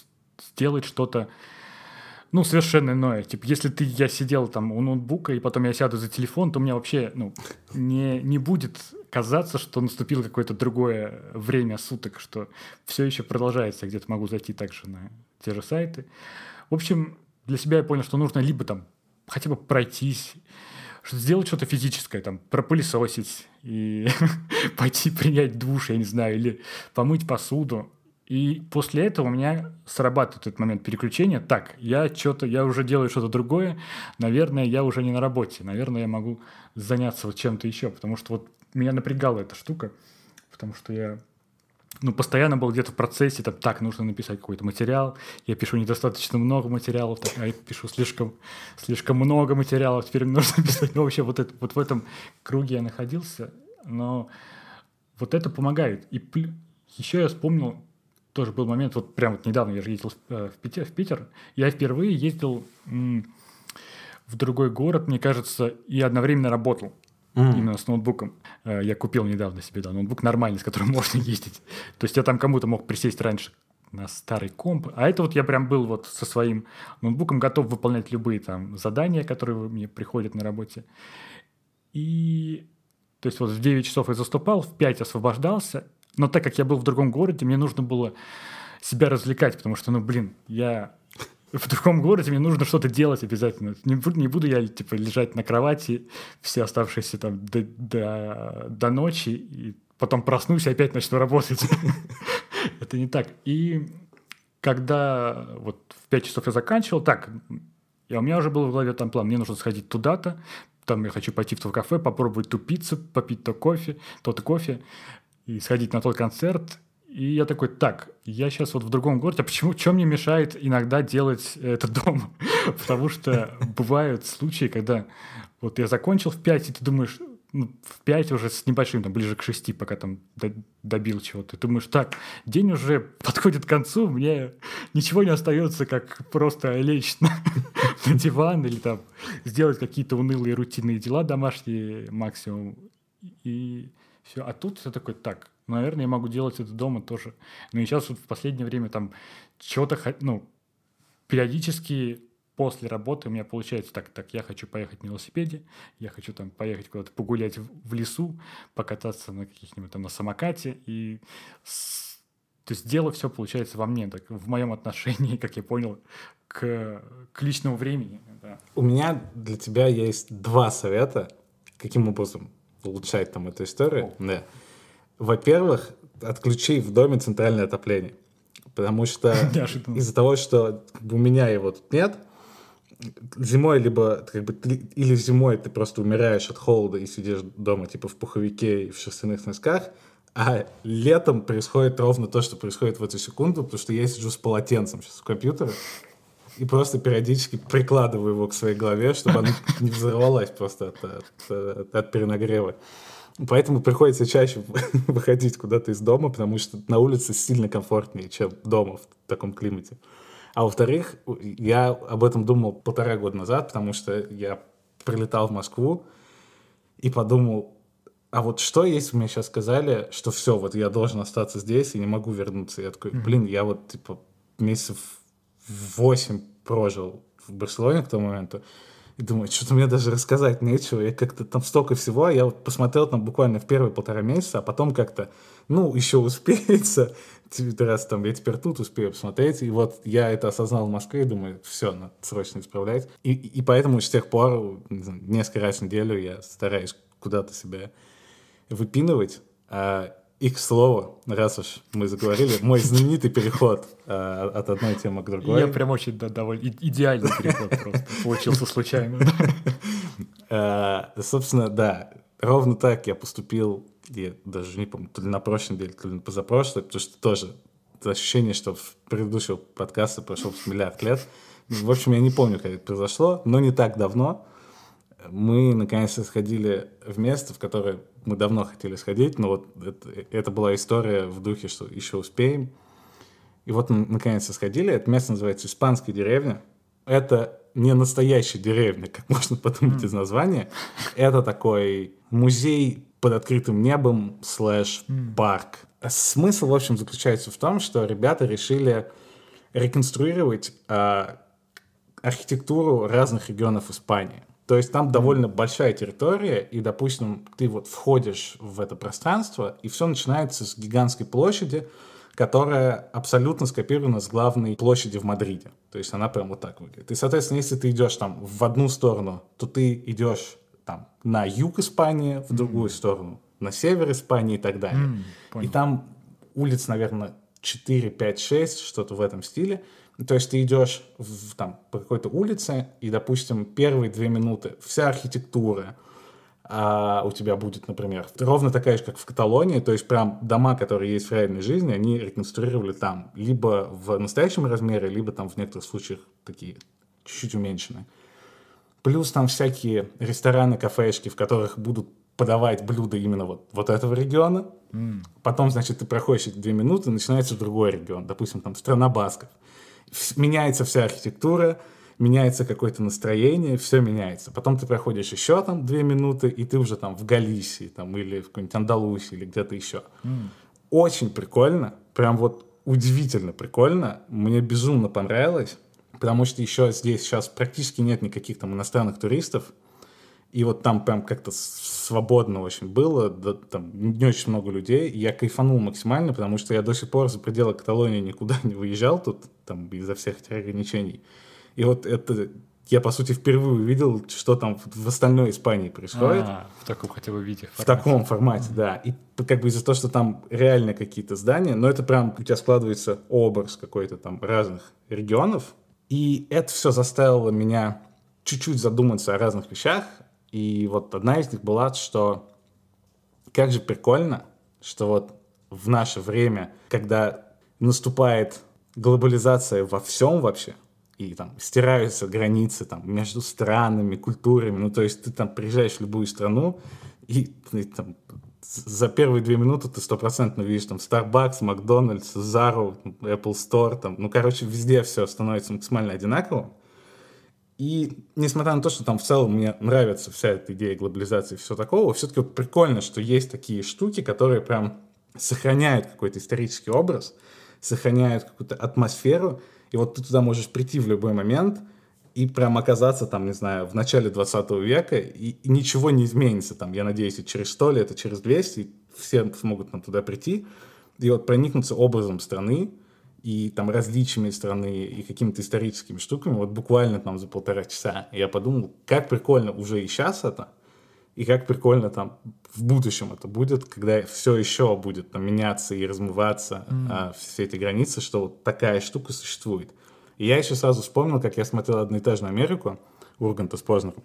сделать что-то, ну, совершенно иное. Типа, если ты, я сидел там у ноутбука, и потом я сяду за телефон, то у меня вообще, ну, не, не будет казаться, что наступило какое-то другое время суток, что все еще продолжается. Где-то могу зайти также на те же сайты. В общем, для себя я понял, что нужно либо там хотя бы пройтись, сделать что-то физическое, там, пропылесосить и *laughs* пойти принять душ, я не знаю, или помыть посуду. И после этого у меня срабатывает этот момент переключения. Так, я что-то, я уже делаю что-то другое. Наверное, я уже не на работе. Наверное, я могу заняться вот чем-то еще. Потому что вот меня напрягала эта штука. Потому что я ну, постоянно был где-то в процессе, там, так, нужно написать какой-то материал, я пишу недостаточно много материалов, так, а я пишу слишком, слишком много материалов, теперь мне нужно *laughs* писать. Ну, вообще, вот, это, вот в этом круге я находился, но вот это помогает. И еще я вспомнил, тоже был момент, вот прям вот недавно я же ездил в э, Питер, в Питер я впервые ездил в другой город, мне кажется, и одновременно работал. Mm. Именно с ноутбуком. Э, я купил недавно себе да, ноутбук нормальный, с которым *laughs* можно ездить. То есть я там кому-то мог присесть раньше на старый комп. А это вот я прям был вот со своим ноутбуком готов выполнять любые там задания, которые мне приходят на работе. И то есть вот в 9 часов я заступал, в 5 освобождался, но так как я был в другом городе, мне нужно было себя развлекать, потому что, ну, блин, я в другом городе, мне нужно что-то делать обязательно. Не не буду я, типа, лежать на кровати все оставшиеся там до, до, до ночи, и потом проснусь и опять начну работать. *laughs* Это не так. И когда вот в 5 часов я заканчивал, так, и у меня уже был в голове там план, мне нужно сходить туда-то, там я хочу пойти в то кафе, попробовать ту пиццу, попить то кофе, тот кофе, и сходить на тот концерт. И я такой, так, я сейчас вот в другом городе, а почему, что мне мешает иногда делать это дома? *laughs* Потому что бывают случаи, когда вот я закончил в 5, и ты думаешь, ну, в 5 уже с небольшим, там, ближе к 6, пока там добил чего-то. Ты думаешь, так, день уже *laughs* подходит к концу, мне ничего не остается, как просто лечь на, *laughs* на диван или там сделать какие-то унылые рутинные дела домашние максимум. И все. А тут я такой, так, наверное, я могу делать это дома тоже. Но и сейчас вот в последнее время там чего-то, ну, периодически после работы у меня получается так, так, я хочу поехать на велосипеде, я хочу там поехать куда-то погулять в, лесу, покататься на каких-нибудь там на самокате, и с... то есть дело все получается во мне, так, в моем отношении, *laughs* как я понял, к, к личному времени. Да. У меня для тебя есть два совета, каким образом улучшать там эту историю. Да. Во-первых, отключи в доме центральное отопление. Потому что *laughs* из-за того, что у меня его тут нет, зимой либо как бы или зимой ты просто умираешь от холода и сидишь дома типа в пуховике и в шерстяных носках, а летом происходит ровно то, что происходит в эту секунду, потому что я сижу с полотенцем сейчас в компьютере и просто периодически прикладываю его к своей голове, чтобы она *laughs* не взорвалась просто от, от, от, от перенагрева. Поэтому приходится чаще *laughs* выходить куда-то из дома, потому что на улице сильно комфортнее, чем дома в таком климате. А во-вторых, я об этом думал полтора года назад, потому что я прилетал в Москву и подумал, а вот что, если мне сейчас сказали, что все, вот я должен остаться здесь и не могу вернуться? Я такой, блин, я вот, типа, месяцев восемь прожил в Барселоне к тому моменту, и думаю, что-то мне даже рассказать нечего. Я как-то там столько всего. Я вот посмотрел там буквально в первые полтора месяца, а потом как-то, ну, еще успеется. *laughs* Раз там я теперь тут успею посмотреть. И вот я это осознал в Москве и думаю, все, надо срочно исправлять. И, и поэтому с тех пор, знаю, несколько раз в неделю я стараюсь куда-то себя выпинывать. А и к слову, раз уж мы заговорили, мой знаменитый переход э, от одной темы к другой. Я прям очень да, довольно идеальный переход просто получился случайно. *laughs* Э, собственно, да, ровно так я поступил, я даже не помню, то ли на прошлой неделе, то ли на позапрошлой, потому что тоже ощущение, что в предыдущего подкаста прошел миллиард лет. В общем, я не помню, как это произошло, но не так давно мы наконец-то сходили в место, в которое мы давно хотели сходить, но вот это, это была история в духе, что еще успеем. И вот мы наконец-то сходили. Это место называется Испанская деревня. Это не настоящая деревня, как можно подумать mm. из названия. Это такой музей под открытым небом слэш парк. Смысл, в общем, заключается в том, что ребята решили реконструировать э, архитектуру разных регионов Испании. То есть там довольно большая территория, и, допустим, ты вот входишь в это пространство, и все начинается с гигантской площади, которая абсолютно скопирована с главной площади в Мадриде. То есть она прям вот так выглядит. И, соответственно, если ты идешь там в одну сторону, то ты идешь там на юг Испании, в другую mm. сторону, на север Испании и так далее. Mm, и там улиц, наверное, 4, 5, 6, что-то в этом стиле. То есть ты идешь в, там, по какой-то улице, и, допустим, первые две минуты вся архитектура а у тебя будет, например, ровно такая же, как в Каталонии, то есть прям дома, которые есть в реальной жизни, они реконструировали там либо в настоящем размере, либо там в некоторых случаях такие чуть-чуть уменьшенные. Плюс там всякие рестораны, кафешки, в которых будут подавать блюда именно вот, вот этого региона. Mm. Потом, значит, ты проходишь эти две минуты, начинается другой регион, допустим, там страна басков меняется вся архитектура, меняется какое-то настроение, все меняется. Потом ты проходишь еще там две минуты, и ты уже там в Галисии там, или в какой-нибудь Андалусии или где-то еще. Mm. Очень прикольно, прям вот удивительно прикольно. Мне безумно понравилось, потому что еще здесь сейчас практически нет никаких там иностранных туристов. И вот там прям как-то свободно очень было, да, там не очень много людей. И я кайфанул максимально, потому что я до сих пор за пределы Каталонии никуда не выезжал тут, там, из-за всех этих ограничений. И вот это я, по сути, впервые увидел, что там в остальной Испании происходит. А, в таком хотя бы виде. Формате. В таком формате, mm-hmm. да. И как бы из-за того, что там реально какие-то здания, но это прям у тебя складывается образ какой-то там разных регионов. И это все заставило меня чуть-чуть задуматься о разных вещах. И вот одна из них была, что как же прикольно, что вот в наше время, когда наступает глобализация во всем вообще, и там стираются границы там между странами, культурами. Ну, то есть ты там приезжаешь в любую страну, и, и там за первые две минуты ты стопроцентно видишь там Starbucks, Макдональдс, Zara, Apple Store, там, ну, короче, везде все становится максимально одинаковым. И несмотря на то, что там в целом мне нравится вся эта идея глобализации и все такого, все-таки вот прикольно, что есть такие штуки, которые прям сохраняют какой-то исторический образ, сохраняют какую-то атмосферу, и вот ты туда можешь прийти в любой момент и прям оказаться там, не знаю, в начале 20 века, и, и ничего не изменится там, я надеюсь, и через 100 лет, и через 200, все смогут там туда прийти, и вот проникнуться образом страны, и там различиями страны, и какими-то историческими штуками, вот буквально там за полтора часа. Я подумал, как прикольно уже и сейчас это, и как прикольно там в будущем это будет, когда все еще будет там, меняться и размываться mm. а, все эти границы, что вот такая штука существует. И я еще сразу вспомнил, как я смотрел «Одноэтажную Америку» Урганта с Познером.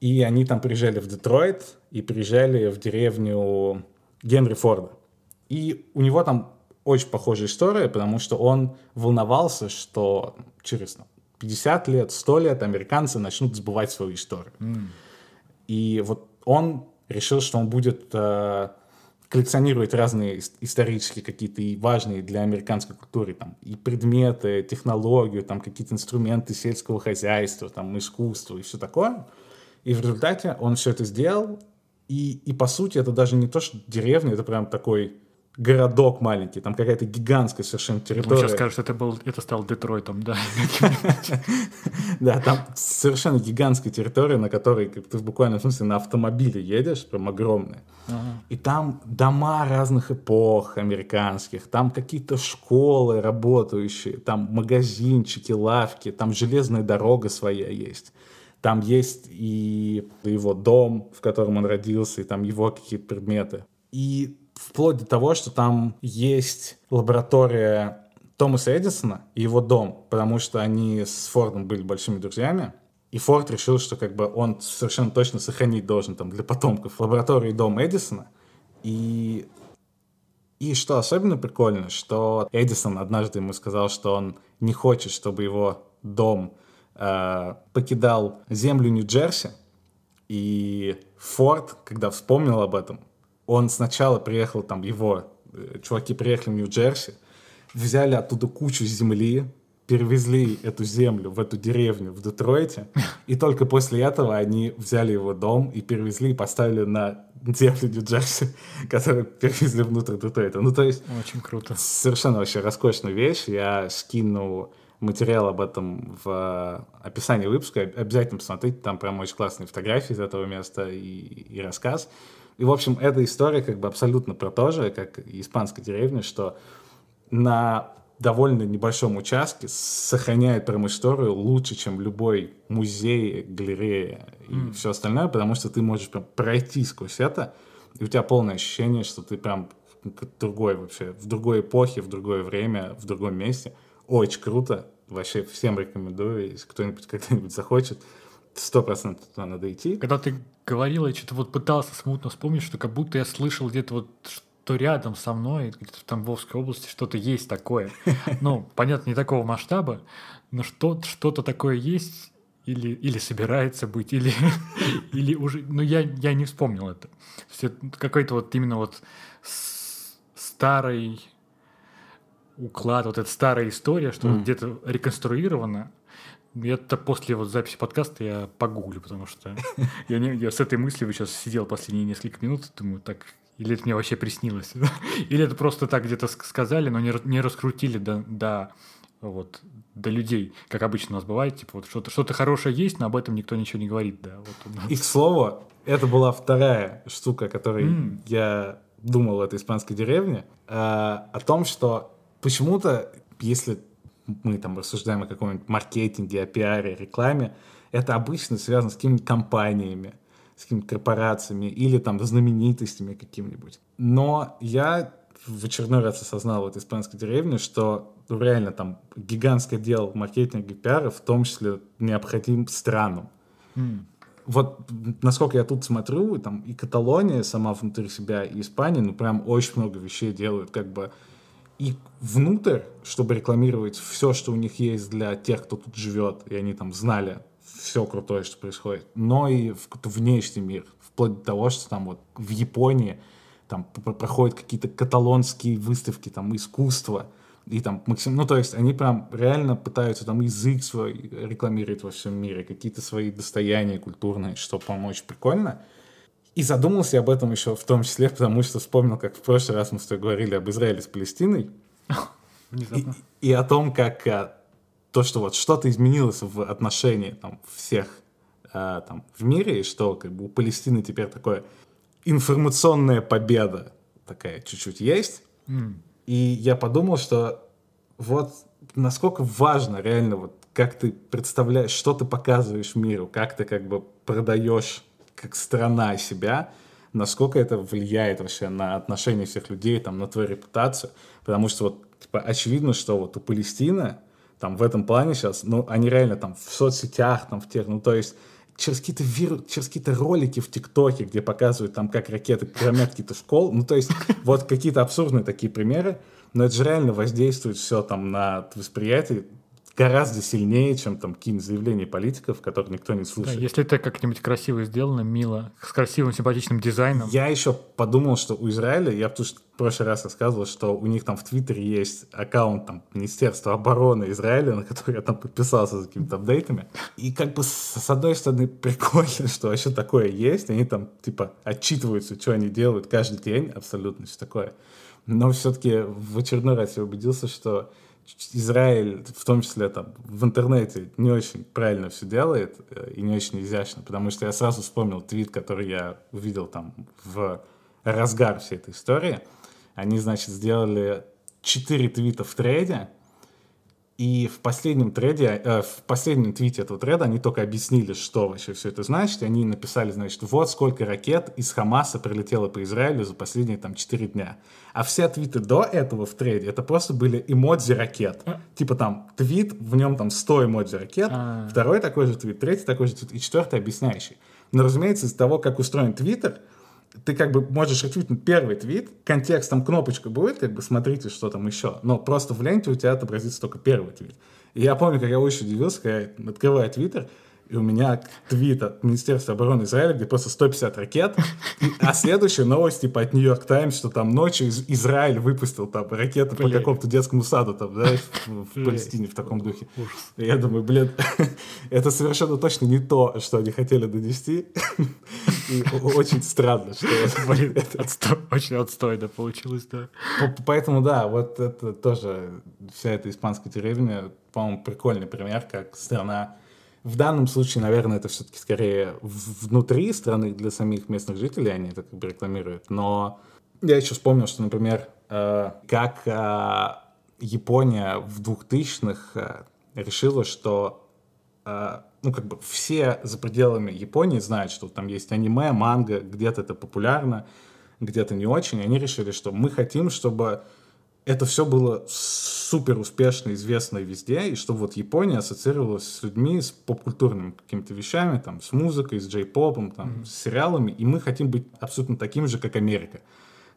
И они там приезжали в Детройт и приезжали в деревню Генри Форда. И у него там очень похожая история, потому что он волновался, что через 50 лет, 100 лет американцы начнут забывать свою историю. Mm. И вот он решил, что он будет э, коллекционировать разные исторические какие-то и важные для американской культуры там и предметы, технологию, там какие-то инструменты сельского хозяйства, там искусство и все такое. И в результате он все это сделал, и, и по сути это даже не то, что деревня, это прям такой городок маленький, там какая-то гигантская совершенно территория. сейчас скажешь, что это, был, это стал Детройтом, да? *laughs* Да, там совершенно гигантская территория, на которой ты в буквальном смысле на автомобиле едешь, прям огромная. И там дома разных эпох американских, там какие-то школы работающие, там магазинчики, лавки, там железная дорога своя есть. Там есть и его дом, в котором он родился, и там его какие-то предметы. И вплоть до того, что там есть лаборатория Томаса Эдисона и его дом, потому что они с Фордом были большими друзьями. И Форд решил, что как бы он совершенно точно сохранить должен там для потомков лабораторию и дом Эдисона. И, и что особенно прикольно, что Эдисон однажды ему сказал, что он не хочет, чтобы его дом э, покидал землю Нью-Джерси. И Форд, когда вспомнил об этом, он сначала приехал, там его э, чуваки приехали в Нью-Джерси, взяли оттуда кучу земли, перевезли эту землю в эту деревню в Детройте, и только после этого они взяли его дом и перевезли и поставили на землю Нью-Джерси, *laughs* которую перевезли внутрь Детройта. Ну, то есть... Очень круто. Совершенно вообще роскошная вещь. Я скину материал об этом в описании выпуска. Обязательно посмотрите, там прям очень классные фотографии из этого места и, и рассказ. И, в общем, эта история как бы абсолютно про то же, как испанская деревня, что на довольно небольшом участке сохраняет прям историю лучше, чем любой музей, галерея и mm. все остальное, потому что ты можешь прям пройти сквозь это, и у тебя полное ощущение, что ты прям в другой вообще, в другой эпохе, в другое время, в другом месте. Очень круто. Вообще всем рекомендую, если кто-нибудь *laughs* когда-нибудь захочет сто процентов туда надо идти. Когда ты говорила, я что-то вот пытался смутно вспомнить, что как будто я слышал где-то вот что рядом со мной, где-то в Тамбовской области что-то есть такое. *laughs* Ну, понятно, не такого масштаба, но что, что-то такое есть или, или собирается быть, или, *laughs* или уже... Ну, я, я не вспомнил это. Все какой-то вот именно вот старый уклад, вот эта старая история, что mm. где-то реконструирована, это после вот записи подкаста я погуглю, потому что *laughs* я, не, я с этой мыслью сейчас сидел последние несколько минут, думаю, так, Или это мне вообще приснилось? *laughs* Или это просто так где-то сказали, но не, не раскрутили до, до, вот, до людей, как обычно у нас бывает, типа вот что-то что хорошее есть, но об этом никто ничего не говорит, да. Вот, И к слову, это была вторая штука, о которой mm. я думал в этой испанской деревне, э, о том, что почему-то, если мы там рассуждаем о каком-нибудь маркетинге, о пиаре, рекламе, это обычно связано с какими-нибудь компаниями, с какими-то корпорациями или там знаменитостями какими-нибудь. Но я в очередной раз осознал в этой испанской деревне, что ну, реально там гигантское дело маркетинга и пиара в том числе необходим странам. Mm. Вот насколько я тут смотрю, там и Каталония сама внутри себя, и Испания, ну прям очень много вещей делают, как бы и внутрь, чтобы рекламировать все, что у них есть для тех, кто тут живет, и они там знали все крутое, что происходит, но и в внешний мир, вплоть до того, что там вот в Японии там проходят какие-то каталонские выставки, там искусства, и там максим... ну то есть они прям реально пытаются там язык свой рекламировать во всем мире, какие-то свои достояния культурные, что, по-моему, прикольно. И задумался об этом еще в том числе, потому что вспомнил, как в прошлый раз мы с тобой говорили об Израиле с Палестиной. *laughs* И, и о том, как а, то, что вот что-то изменилось в отношении там, всех а, там, в мире, и что как бы у Палестины теперь такое информационная победа такая чуть-чуть есть. Mm. И я подумал, что вот насколько важно реально вот как ты представляешь, что ты показываешь миру, как ты как бы продаешь как страна себя, насколько это влияет вообще на отношения всех людей, там, на твою репутацию. Потому что вот типа, очевидно, что вот у Палестины там в этом плане сейчас, ну, они реально там в соцсетях, там в тех, ну, то есть через какие-то виру, через какие-то ролики в ТикТоке, где показывают там, как ракеты громят какие-то школы, ну, то есть вот какие-то абсурдные такие примеры, но это же реально воздействует все там на восприятие гораздо сильнее, чем там какие-нибудь заявления политиков, которых никто не слушает. Да, если это как-нибудь красиво сделано, мило, с красивым, симпатичным дизайном. Я еще подумал, что у Израиля, я в прошлый раз рассказывал, что у них там в Твиттере есть аккаунт там Министерства обороны Израиля, на который я там подписался за какими-то апдейтами. И как бы с одной стороны *laughs* прикольно, что вообще такое есть, они там типа отчитываются, что они делают каждый день, абсолютно все такое. Но все-таки в очередной раз я убедился, что Израиль, в том числе там в интернете, не очень правильно все делает э, и не очень изящно, потому что я сразу вспомнил твит, который я увидел там в разгар всей этой истории. Они, значит, сделали четыре твита в трейде, и в последнем треде, э, в последнем твите этого треда они только объяснили, что вообще все это значит. И они написали, значит, вот сколько ракет из Хамаса прилетело по Израилю за последние там 4 дня. А все твиты до этого в треде, это просто были эмодзи ракет. А. Типа там твит, в нем там 100 эмодзи ракет, а. второй такой же твит, третий такой же твит и четвертый объясняющий. Но, разумеется, из-за того, как устроен твиттер, ты как бы можешь ретвитнуть первый твит, контекст там кнопочка будет, как бы смотрите, что там еще, но просто в ленте у тебя отобразится только первый твит. И я помню, как я очень удивился, когда я открываю твиттер, и у меня твит от Министерства обороны Израиля, где просто 150 ракет, а следующая новость типа от Нью-Йорк Таймс, что там ночью Израиль выпустил там ракеты блин. по какому-то детскому саду там, да, в, в Палестине в таком духе. И я думаю, блин, *laughs* это совершенно точно не то, что они хотели донести. *laughs* И очень странно, что... Блин, *laughs* отстой, очень отстойно получилось, да. Поэтому, да, вот это тоже вся эта испанская деревня, по-моему, прикольный пример, как страна в данном случае, наверное, это все-таки скорее внутри страны для самих местных жителей они это как бы рекламируют. Но я еще вспомнил, что, например, э, как э, Япония в 2000-х э, решила, что ну, как бы все за пределами Японии знают, что там есть аниме, манга, где-то это популярно, где-то не очень. Они решили, что мы хотим, чтобы это все было супер успешно, известно везде, и чтобы вот Япония ассоциировалась с людьми, с попкультурными какими-то вещами, там, с музыкой, с джей-попом, там, mm-hmm. с сериалами, и мы хотим быть абсолютно таким же, как Америка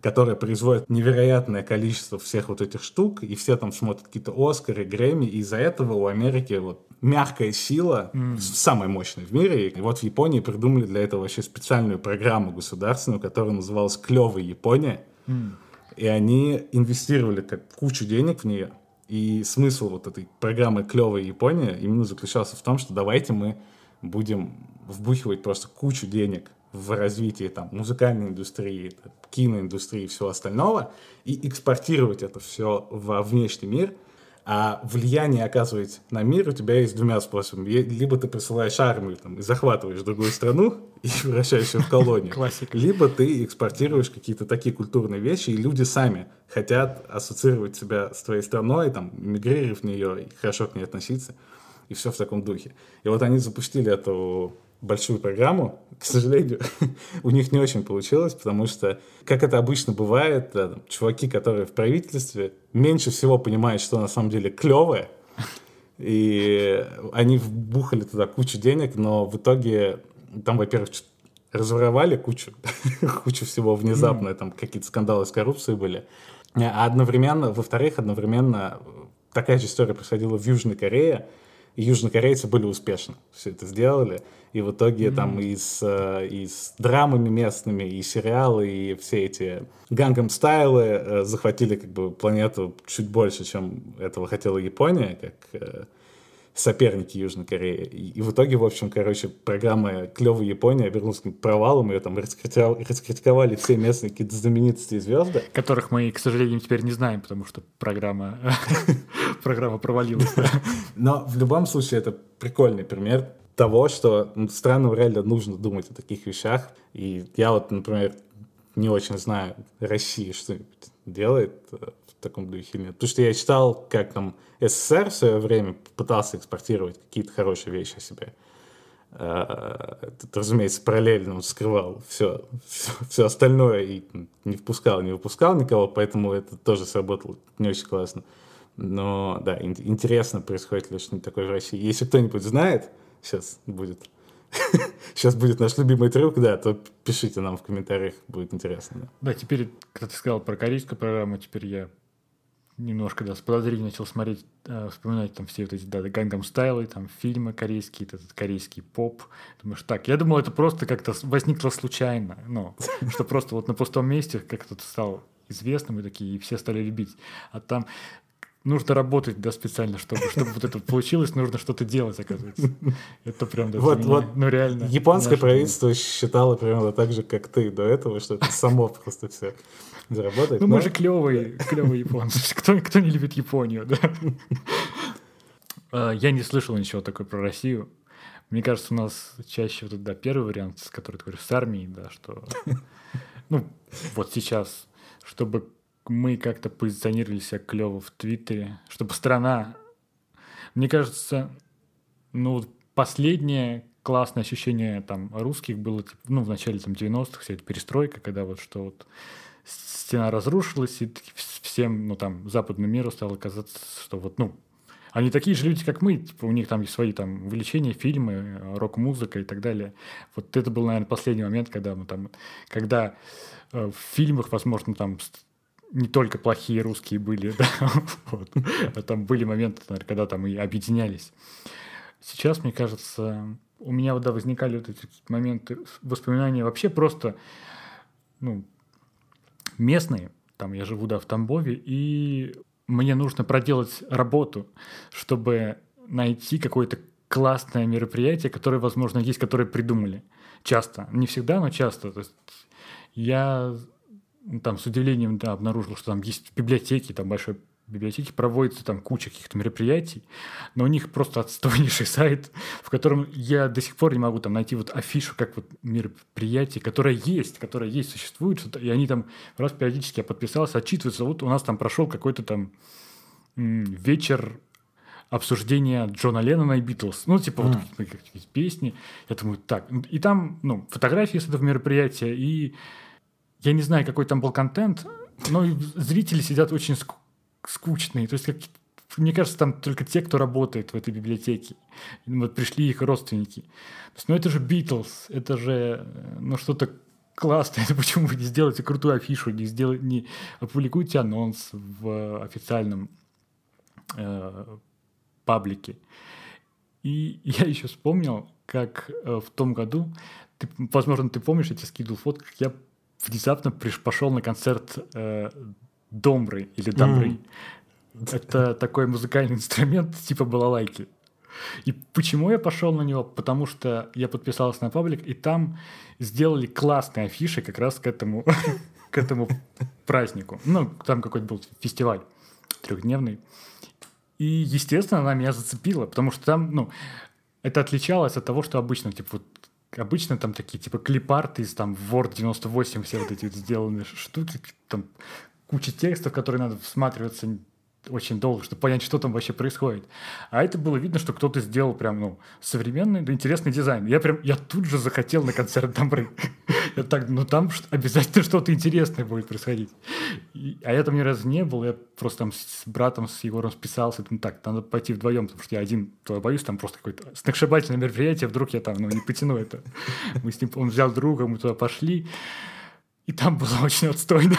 которая производит невероятное количество всех вот этих штук, и все там смотрят какие-то Оскары, Грэмми, и из-за этого у Америки вот мягкая сила, mm. самая мощная в мире. И вот в Японии придумали для этого вообще специальную программу государственную, которая называлась «Клевая Япония». Mm и они инвестировали как кучу денег в нее. И смысл вот этой программы «Клевая Япония» именно заключался в том, что давайте мы будем вбухивать просто кучу денег в развитии там, музыкальной индустрии, киноиндустрии и всего остального, и экспортировать это все во внешний мир – а влияние оказывать на мир у тебя есть двумя способами. Либо ты присылаешь армию там, и захватываешь другую страну *laughs* и вращаешься в колонию. Классика. Либо ты экспортируешь какие-то такие культурные вещи, и люди сами хотят ассоциировать себя с твоей страной, там, мигрировать в нее и хорошо к ней относиться. И все в таком духе. И вот они запустили эту большую программу. К сожалению, *laughs* у них не очень получилось, потому что, как это обычно бывает, да, там, чуваки, которые в правительстве, меньше всего понимают, что на самом деле клевое, и они вбухали туда кучу денег, но в итоге там, во-первых, разворовали кучу, *laughs* кучу всего внезапно, там какие-то скандалы с коррупцией были. А одновременно, во-вторых, одновременно такая же история происходила в Южной Корее, и южнокорейцы были успешны, все это сделали. И в итоге mm-hmm. там и с, э, и с драмами местными, и сериалы, и все эти гангам стайлы э, захватили как бы планету чуть больше, чем этого хотела Япония, как э, соперники Южной Кореи. И, и в итоге, в общем, короче, программа «Клевая Япония» обернулась провалом, ее там раскритиковали, раскритиковали все местные какие-то знаменитости и звезды. Которых мы, к сожалению, теперь не знаем, потому что программа, *laughs* программа провалилась. Но в любом случае это прикольный пример того, что ну, странам реально нужно думать о таких вещах. И я вот, например, не очень знаю, Россия что-нибудь делает э, в таком духе нет. Потому что я читал, как там СССР в свое время пытался экспортировать какие-то хорошие вещи о себе. Это, разумеется, параллельно он скрывал все, все, все остальное и не впускал, не выпускал никого, поэтому это тоже сработало не очень классно. Но да, интересно, происходит ли что-нибудь такое в России. Если кто-нибудь знает, сейчас будет. *laughs* Сейчас будет наш любимый трюк, да, то пишите нам в комментариях, будет интересно. Да, да теперь, когда ты сказал про корейскую программу, теперь я немножко, да, с подозрением начал смотреть, э, вспоминать там все вот эти, да, гангам стайлы, там фильмы корейские, этот корейский поп. Думаешь, так, я думал, это просто как-то возникло случайно, ну, *laughs* что просто вот на пустом месте как-то стал известным и такие, и все стали любить. А там нужно работать, да, специально, чтобы, чтобы вот это получилось, нужно что-то делать, оказывается. Это прям, да, вот, вот, ну реально. Японское правительство считало примерно так же, как ты до этого, что это само просто все заработает. Ну, мы же клевые, клевые японцы. Кто, кто не любит Японию, да? А, я не слышал ничего такого про Россию. Мне кажется, у нас чаще вот, да, первый вариант, который ты говоришь, с армией, да, что... Ну, вот сейчас, чтобы мы как-то позиционировали себя клево в Твиттере, чтобы страна... Мне кажется, ну, последнее классное ощущение там русских было, типа, ну, в начале там 90-х, вся эта перестройка, когда вот что вот стена разрушилась, и всем, ну, там, западному миру стало казаться, что вот, ну, они такие же люди, как мы, типа, у них там есть свои там увлечения, фильмы, рок-музыка и так далее. Вот это был, наверное, последний момент, когда мы там, когда э, в фильмах, возможно, там не только плохие русские были, *laughs* да, вот. а там были моменты, наверное, когда там и объединялись. Сейчас, мне кажется, у меня вот, да, возникали вот эти моменты воспоминания вообще просто, ну, местные, там я живу, да, в Тамбове, и мне нужно проделать работу, чтобы найти какое-то классное мероприятие, которое, возможно, есть, которое придумали. Часто. Не всегда, но часто. То есть я там с удивлением да, обнаружил, что там есть библиотеки, там большой библиотеке проводится там куча каких-то мероприятий, но у них просто отстойнейший *laughs* сайт, в котором я до сих пор не могу там найти вот афишу, как вот мероприятие, которое есть, которое есть, существует, и они там раз периодически я подписался, отчитываются, вот у нас там прошел какой-то там вечер обсуждения Джона Леннона и Битлз. Ну, типа, mm. вот какие-то песни. Я думаю, так. И там, ну, фотографии с этого мероприятия, и я не знаю, какой там был контент, но зрители сидят очень скучные. То есть, как, мне кажется, там только те, кто работает в этой библиотеке. Вот пришли их родственники. Есть, ну это же Битлз, это же ну, что-то классное. *laughs* Почему вы не сделаете крутую афишу, не, сделайте, не опубликуйте анонс в официальном э, паблике. И *laughs* я еще вспомнил, как э, в том году, ты, возможно, ты помнишь, я тебе скидывал фотку, как я внезапно приш, пошел на концерт э, Домры или Домры. Mm. Это такой музыкальный инструмент типа балалайки. И почему я пошел на него? Потому что я подписался на паблик, и там сделали классные афиши как раз к этому, *laughs* к этому празднику. Ну, там какой-то был фестиваль трехдневный. И, естественно, она меня зацепила, потому что там, ну, это отличалось от того, что обычно, типа, вот обычно там такие, типа, клипарты из там Word 98, все вот эти вот сделанные штуки, там куча текстов, которые надо всматриваться очень долго, чтобы понять, что там вообще происходит. А это было видно, что кто-то сделал прям, ну, современный, да, интересный дизайн. Я прям, я тут же захотел на концерт Дамбры. *laughs* Я так, ну там обязательно что-то интересное будет происходить. а я там ни разу не был, я просто там с братом, с Егором списался, ну так, надо пойти вдвоем, потому что я один, то я боюсь, там просто какое-то сногсшибательное мероприятие, вдруг я там, ну, не потяну это. *laughs* Мы с ним, он взял друга, мы туда пошли, и там было *laughs* очень отстойно.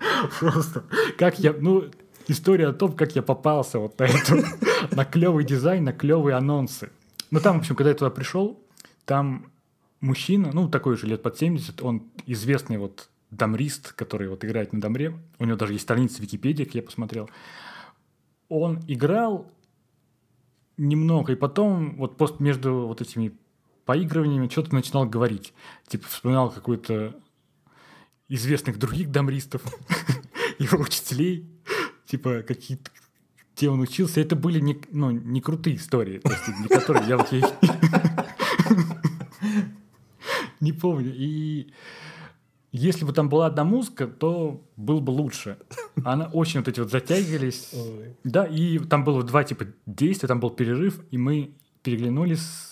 *laughs* Просто как я, ну, история о том, как я попался вот на эту, *laughs* на клевый дизайн, на клевые анонсы. Ну, там, в общем, когда я туда пришел, там мужчина, ну, такой же лет под 70, он известный вот дамрист, который вот играет на дамре. У него даже есть страница в Википедии, как я посмотрел. Он играл немного, и потом вот пост между вот этими поигрываниями что-то начинал говорить. Типа вспоминал какую-то известных других дамристов, *laughs* его учителей, типа какие-то где он учился, это были не, ну, не крутые истории, то есть, не которые я вот *laughs* не помню. И если бы там была одна музыка, то было бы лучше. Она очень вот эти вот затягивались. Ой. Да, и там было два типа действия, там был перерыв, и мы переглянулись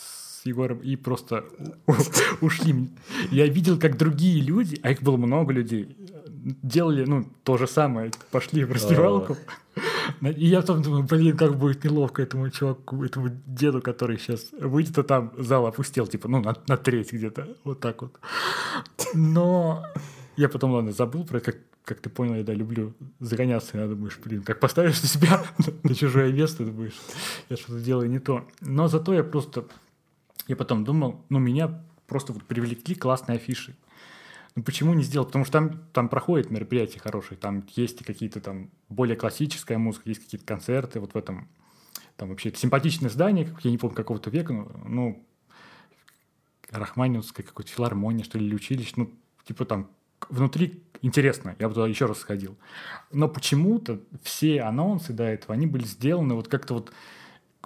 Егором и просто *laughs* ушли. Я видел, как другие люди, а их было много людей, делали, ну, то же самое, пошли в раздевалку. И я там думаю, блин, как будет неловко этому чуваку, этому деду, который сейчас выйдет, а там зал опустел, типа, ну, на, на треть где-то, вот так вот. Но я потом, ладно, забыл про как, как ты понял, я, да, люблю загоняться, я думаешь, блин, как поставишь на себя *laughs* на чужое место, думаешь, я что-то делаю не то. Но зато я просто я потом думал, ну, меня просто вот привлекли классные афиши. Ну, почему не сделать? Потому что там, там проходят мероприятия хорошие, там есть какие-то там более классическая музыка, есть какие-то концерты, вот в этом, там вообще симпатичное здание, я не помню, какого-то века, ну, ну Рахманинская какой-то филармония, что ли, или училище, ну, типа там внутри интересно, я бы туда еще раз сходил. Но почему-то все анонсы до этого, они были сделаны вот как-то вот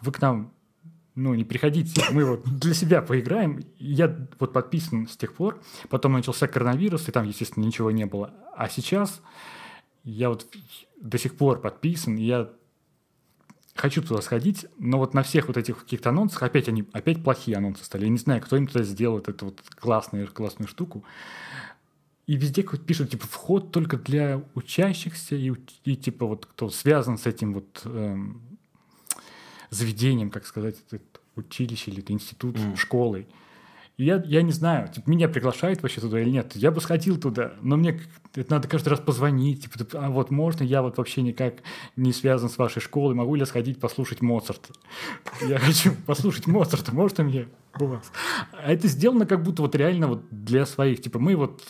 вы к нам ну, не приходите, мы вот для себя поиграем. Я вот подписан с тех пор, потом начался коронавирус, и там, естественно, ничего не было. А сейчас я вот до сих пор подписан, и я хочу туда сходить, но вот на всех вот этих каких-то анонсах опять они, опять плохие анонсы стали. Я не знаю, кто им туда сделает эту вот классную, классную штуку. И везде пишут, типа, вход только для учащихся и, и типа, вот кто связан с этим вот эм, заведением, как сказать, училище или институт, mm. школой. И я, я не знаю, типа, меня приглашают вообще туда или нет. Я бы сходил туда, но мне это надо каждый раз позвонить. Типа, а вот можно я вот вообще никак не связан с вашей школой, могу ли я сходить послушать Моцарта? Я хочу послушать Моцарта, можно мне у вас? А это сделано как будто вот реально вот для своих. Типа мы вот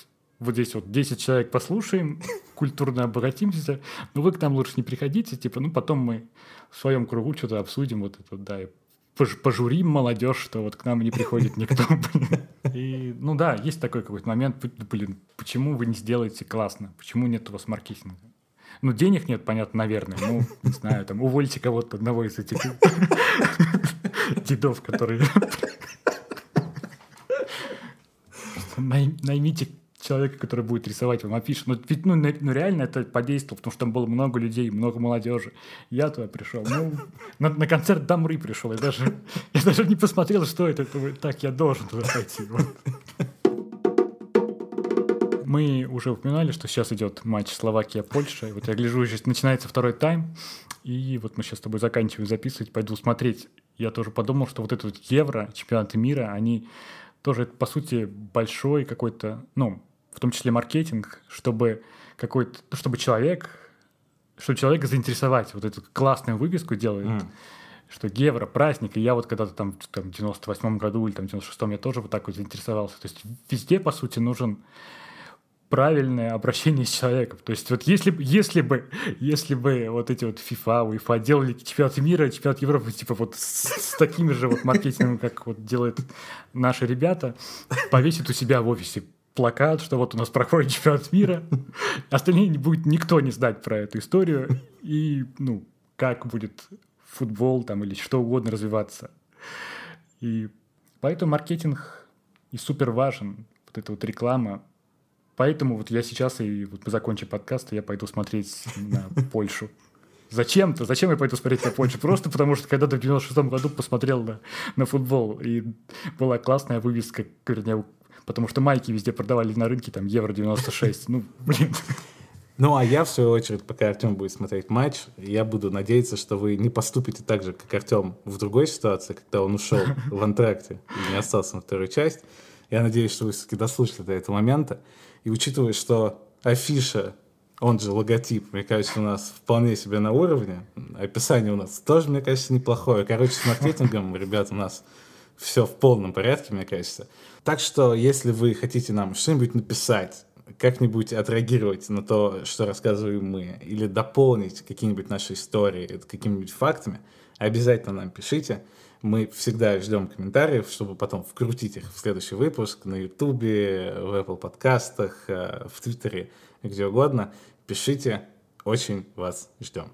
вот здесь вот 10 человек послушаем, *laughs* культурно обогатимся, но вы к нам лучше не приходите, типа, ну, потом мы в своем кругу что-то обсудим, вот это, да, и пожурим молодежь, что вот к нам не приходит никто. *laughs* И, ну да, есть такой какой-то момент, блин, почему вы не сделаете классно? Почему нет у вас маркетинга? Ну, денег нет, понятно, наверное. Ну, не знаю, там, увольте кого-то, одного из этих *laughs* дедов, которые... Наймите человека, который будет рисовать вам афишу. Но ведь, ну, ну, реально это подействовало, потому что там было много людей, много молодежи. Я туда пришел. Ну, на, на концерт Дамры пришел. Я даже, я даже не посмотрел, что это. Так, я должен туда пойти. Вот. Мы уже упоминали, что сейчас идет матч Словакия-Польша. Вот я гляжу, сейчас начинается второй тайм. И вот мы сейчас с тобой заканчиваем записывать, пойду смотреть. Я тоже подумал, что вот этот Евро, чемпионаты мира, они тоже, по сути, большой какой-то, ну, в том числе маркетинг, чтобы какой-то, чтобы человек, чтобы человека заинтересовать, вот эту классную выписку делает, mm. что евро, праздник, и я вот когда-то там, там в 98 году или там в 96-м я тоже вот так вот заинтересовался. То есть везде, по сути, нужен правильное обращение с человеком. То есть вот если, если бы, если бы вот эти вот FIFA, UEFA делали чемпионат мира, чемпионат Европы, типа вот с, с такими же вот маркетингом, как вот делают наши ребята, повесит у себя в офисе плакат, что вот у нас проходит чемпионат мира, остальные не будет никто не знать про эту историю, и, ну, как будет футбол там или что угодно развиваться. И поэтому маркетинг и супер важен, вот эта вот реклама, Поэтому вот я сейчас, и вот мы закончим подкаст, и я пойду смотреть на Польшу. Зачем-то? Зачем я пойду смотреть на Польшу? Просто потому что когда-то в 96 году посмотрел на, на футбол, и была классная вывеска, вернее, потому что майки везде продавали на рынке, там, евро 96. Ну, блин. Ну, а я, в свою очередь, пока Артем будет смотреть матч, я буду надеяться, что вы не поступите так же, как Артем в другой ситуации, когда он ушел в антракте и не остался на вторую часть. Я надеюсь, что вы все-таки дослушали до этого момента. И учитывая, что афиша, он же логотип, мне кажется, у нас вполне себе на уровне. Описание у нас тоже, мне кажется, неплохое. Короче, с маркетингом, ребят, у нас все в полном порядке, мне кажется. Так что, если вы хотите нам что-нибудь написать, как-нибудь отреагировать на то, что рассказываем мы, или дополнить какие-нибудь наши истории какими-нибудь фактами, обязательно нам пишите. Мы всегда ждем комментариев, чтобы потом вкрутить их в следующий выпуск на Ютубе, в Apple подкастах, э, в Твиттере, где угодно. Пишите, очень вас ждем.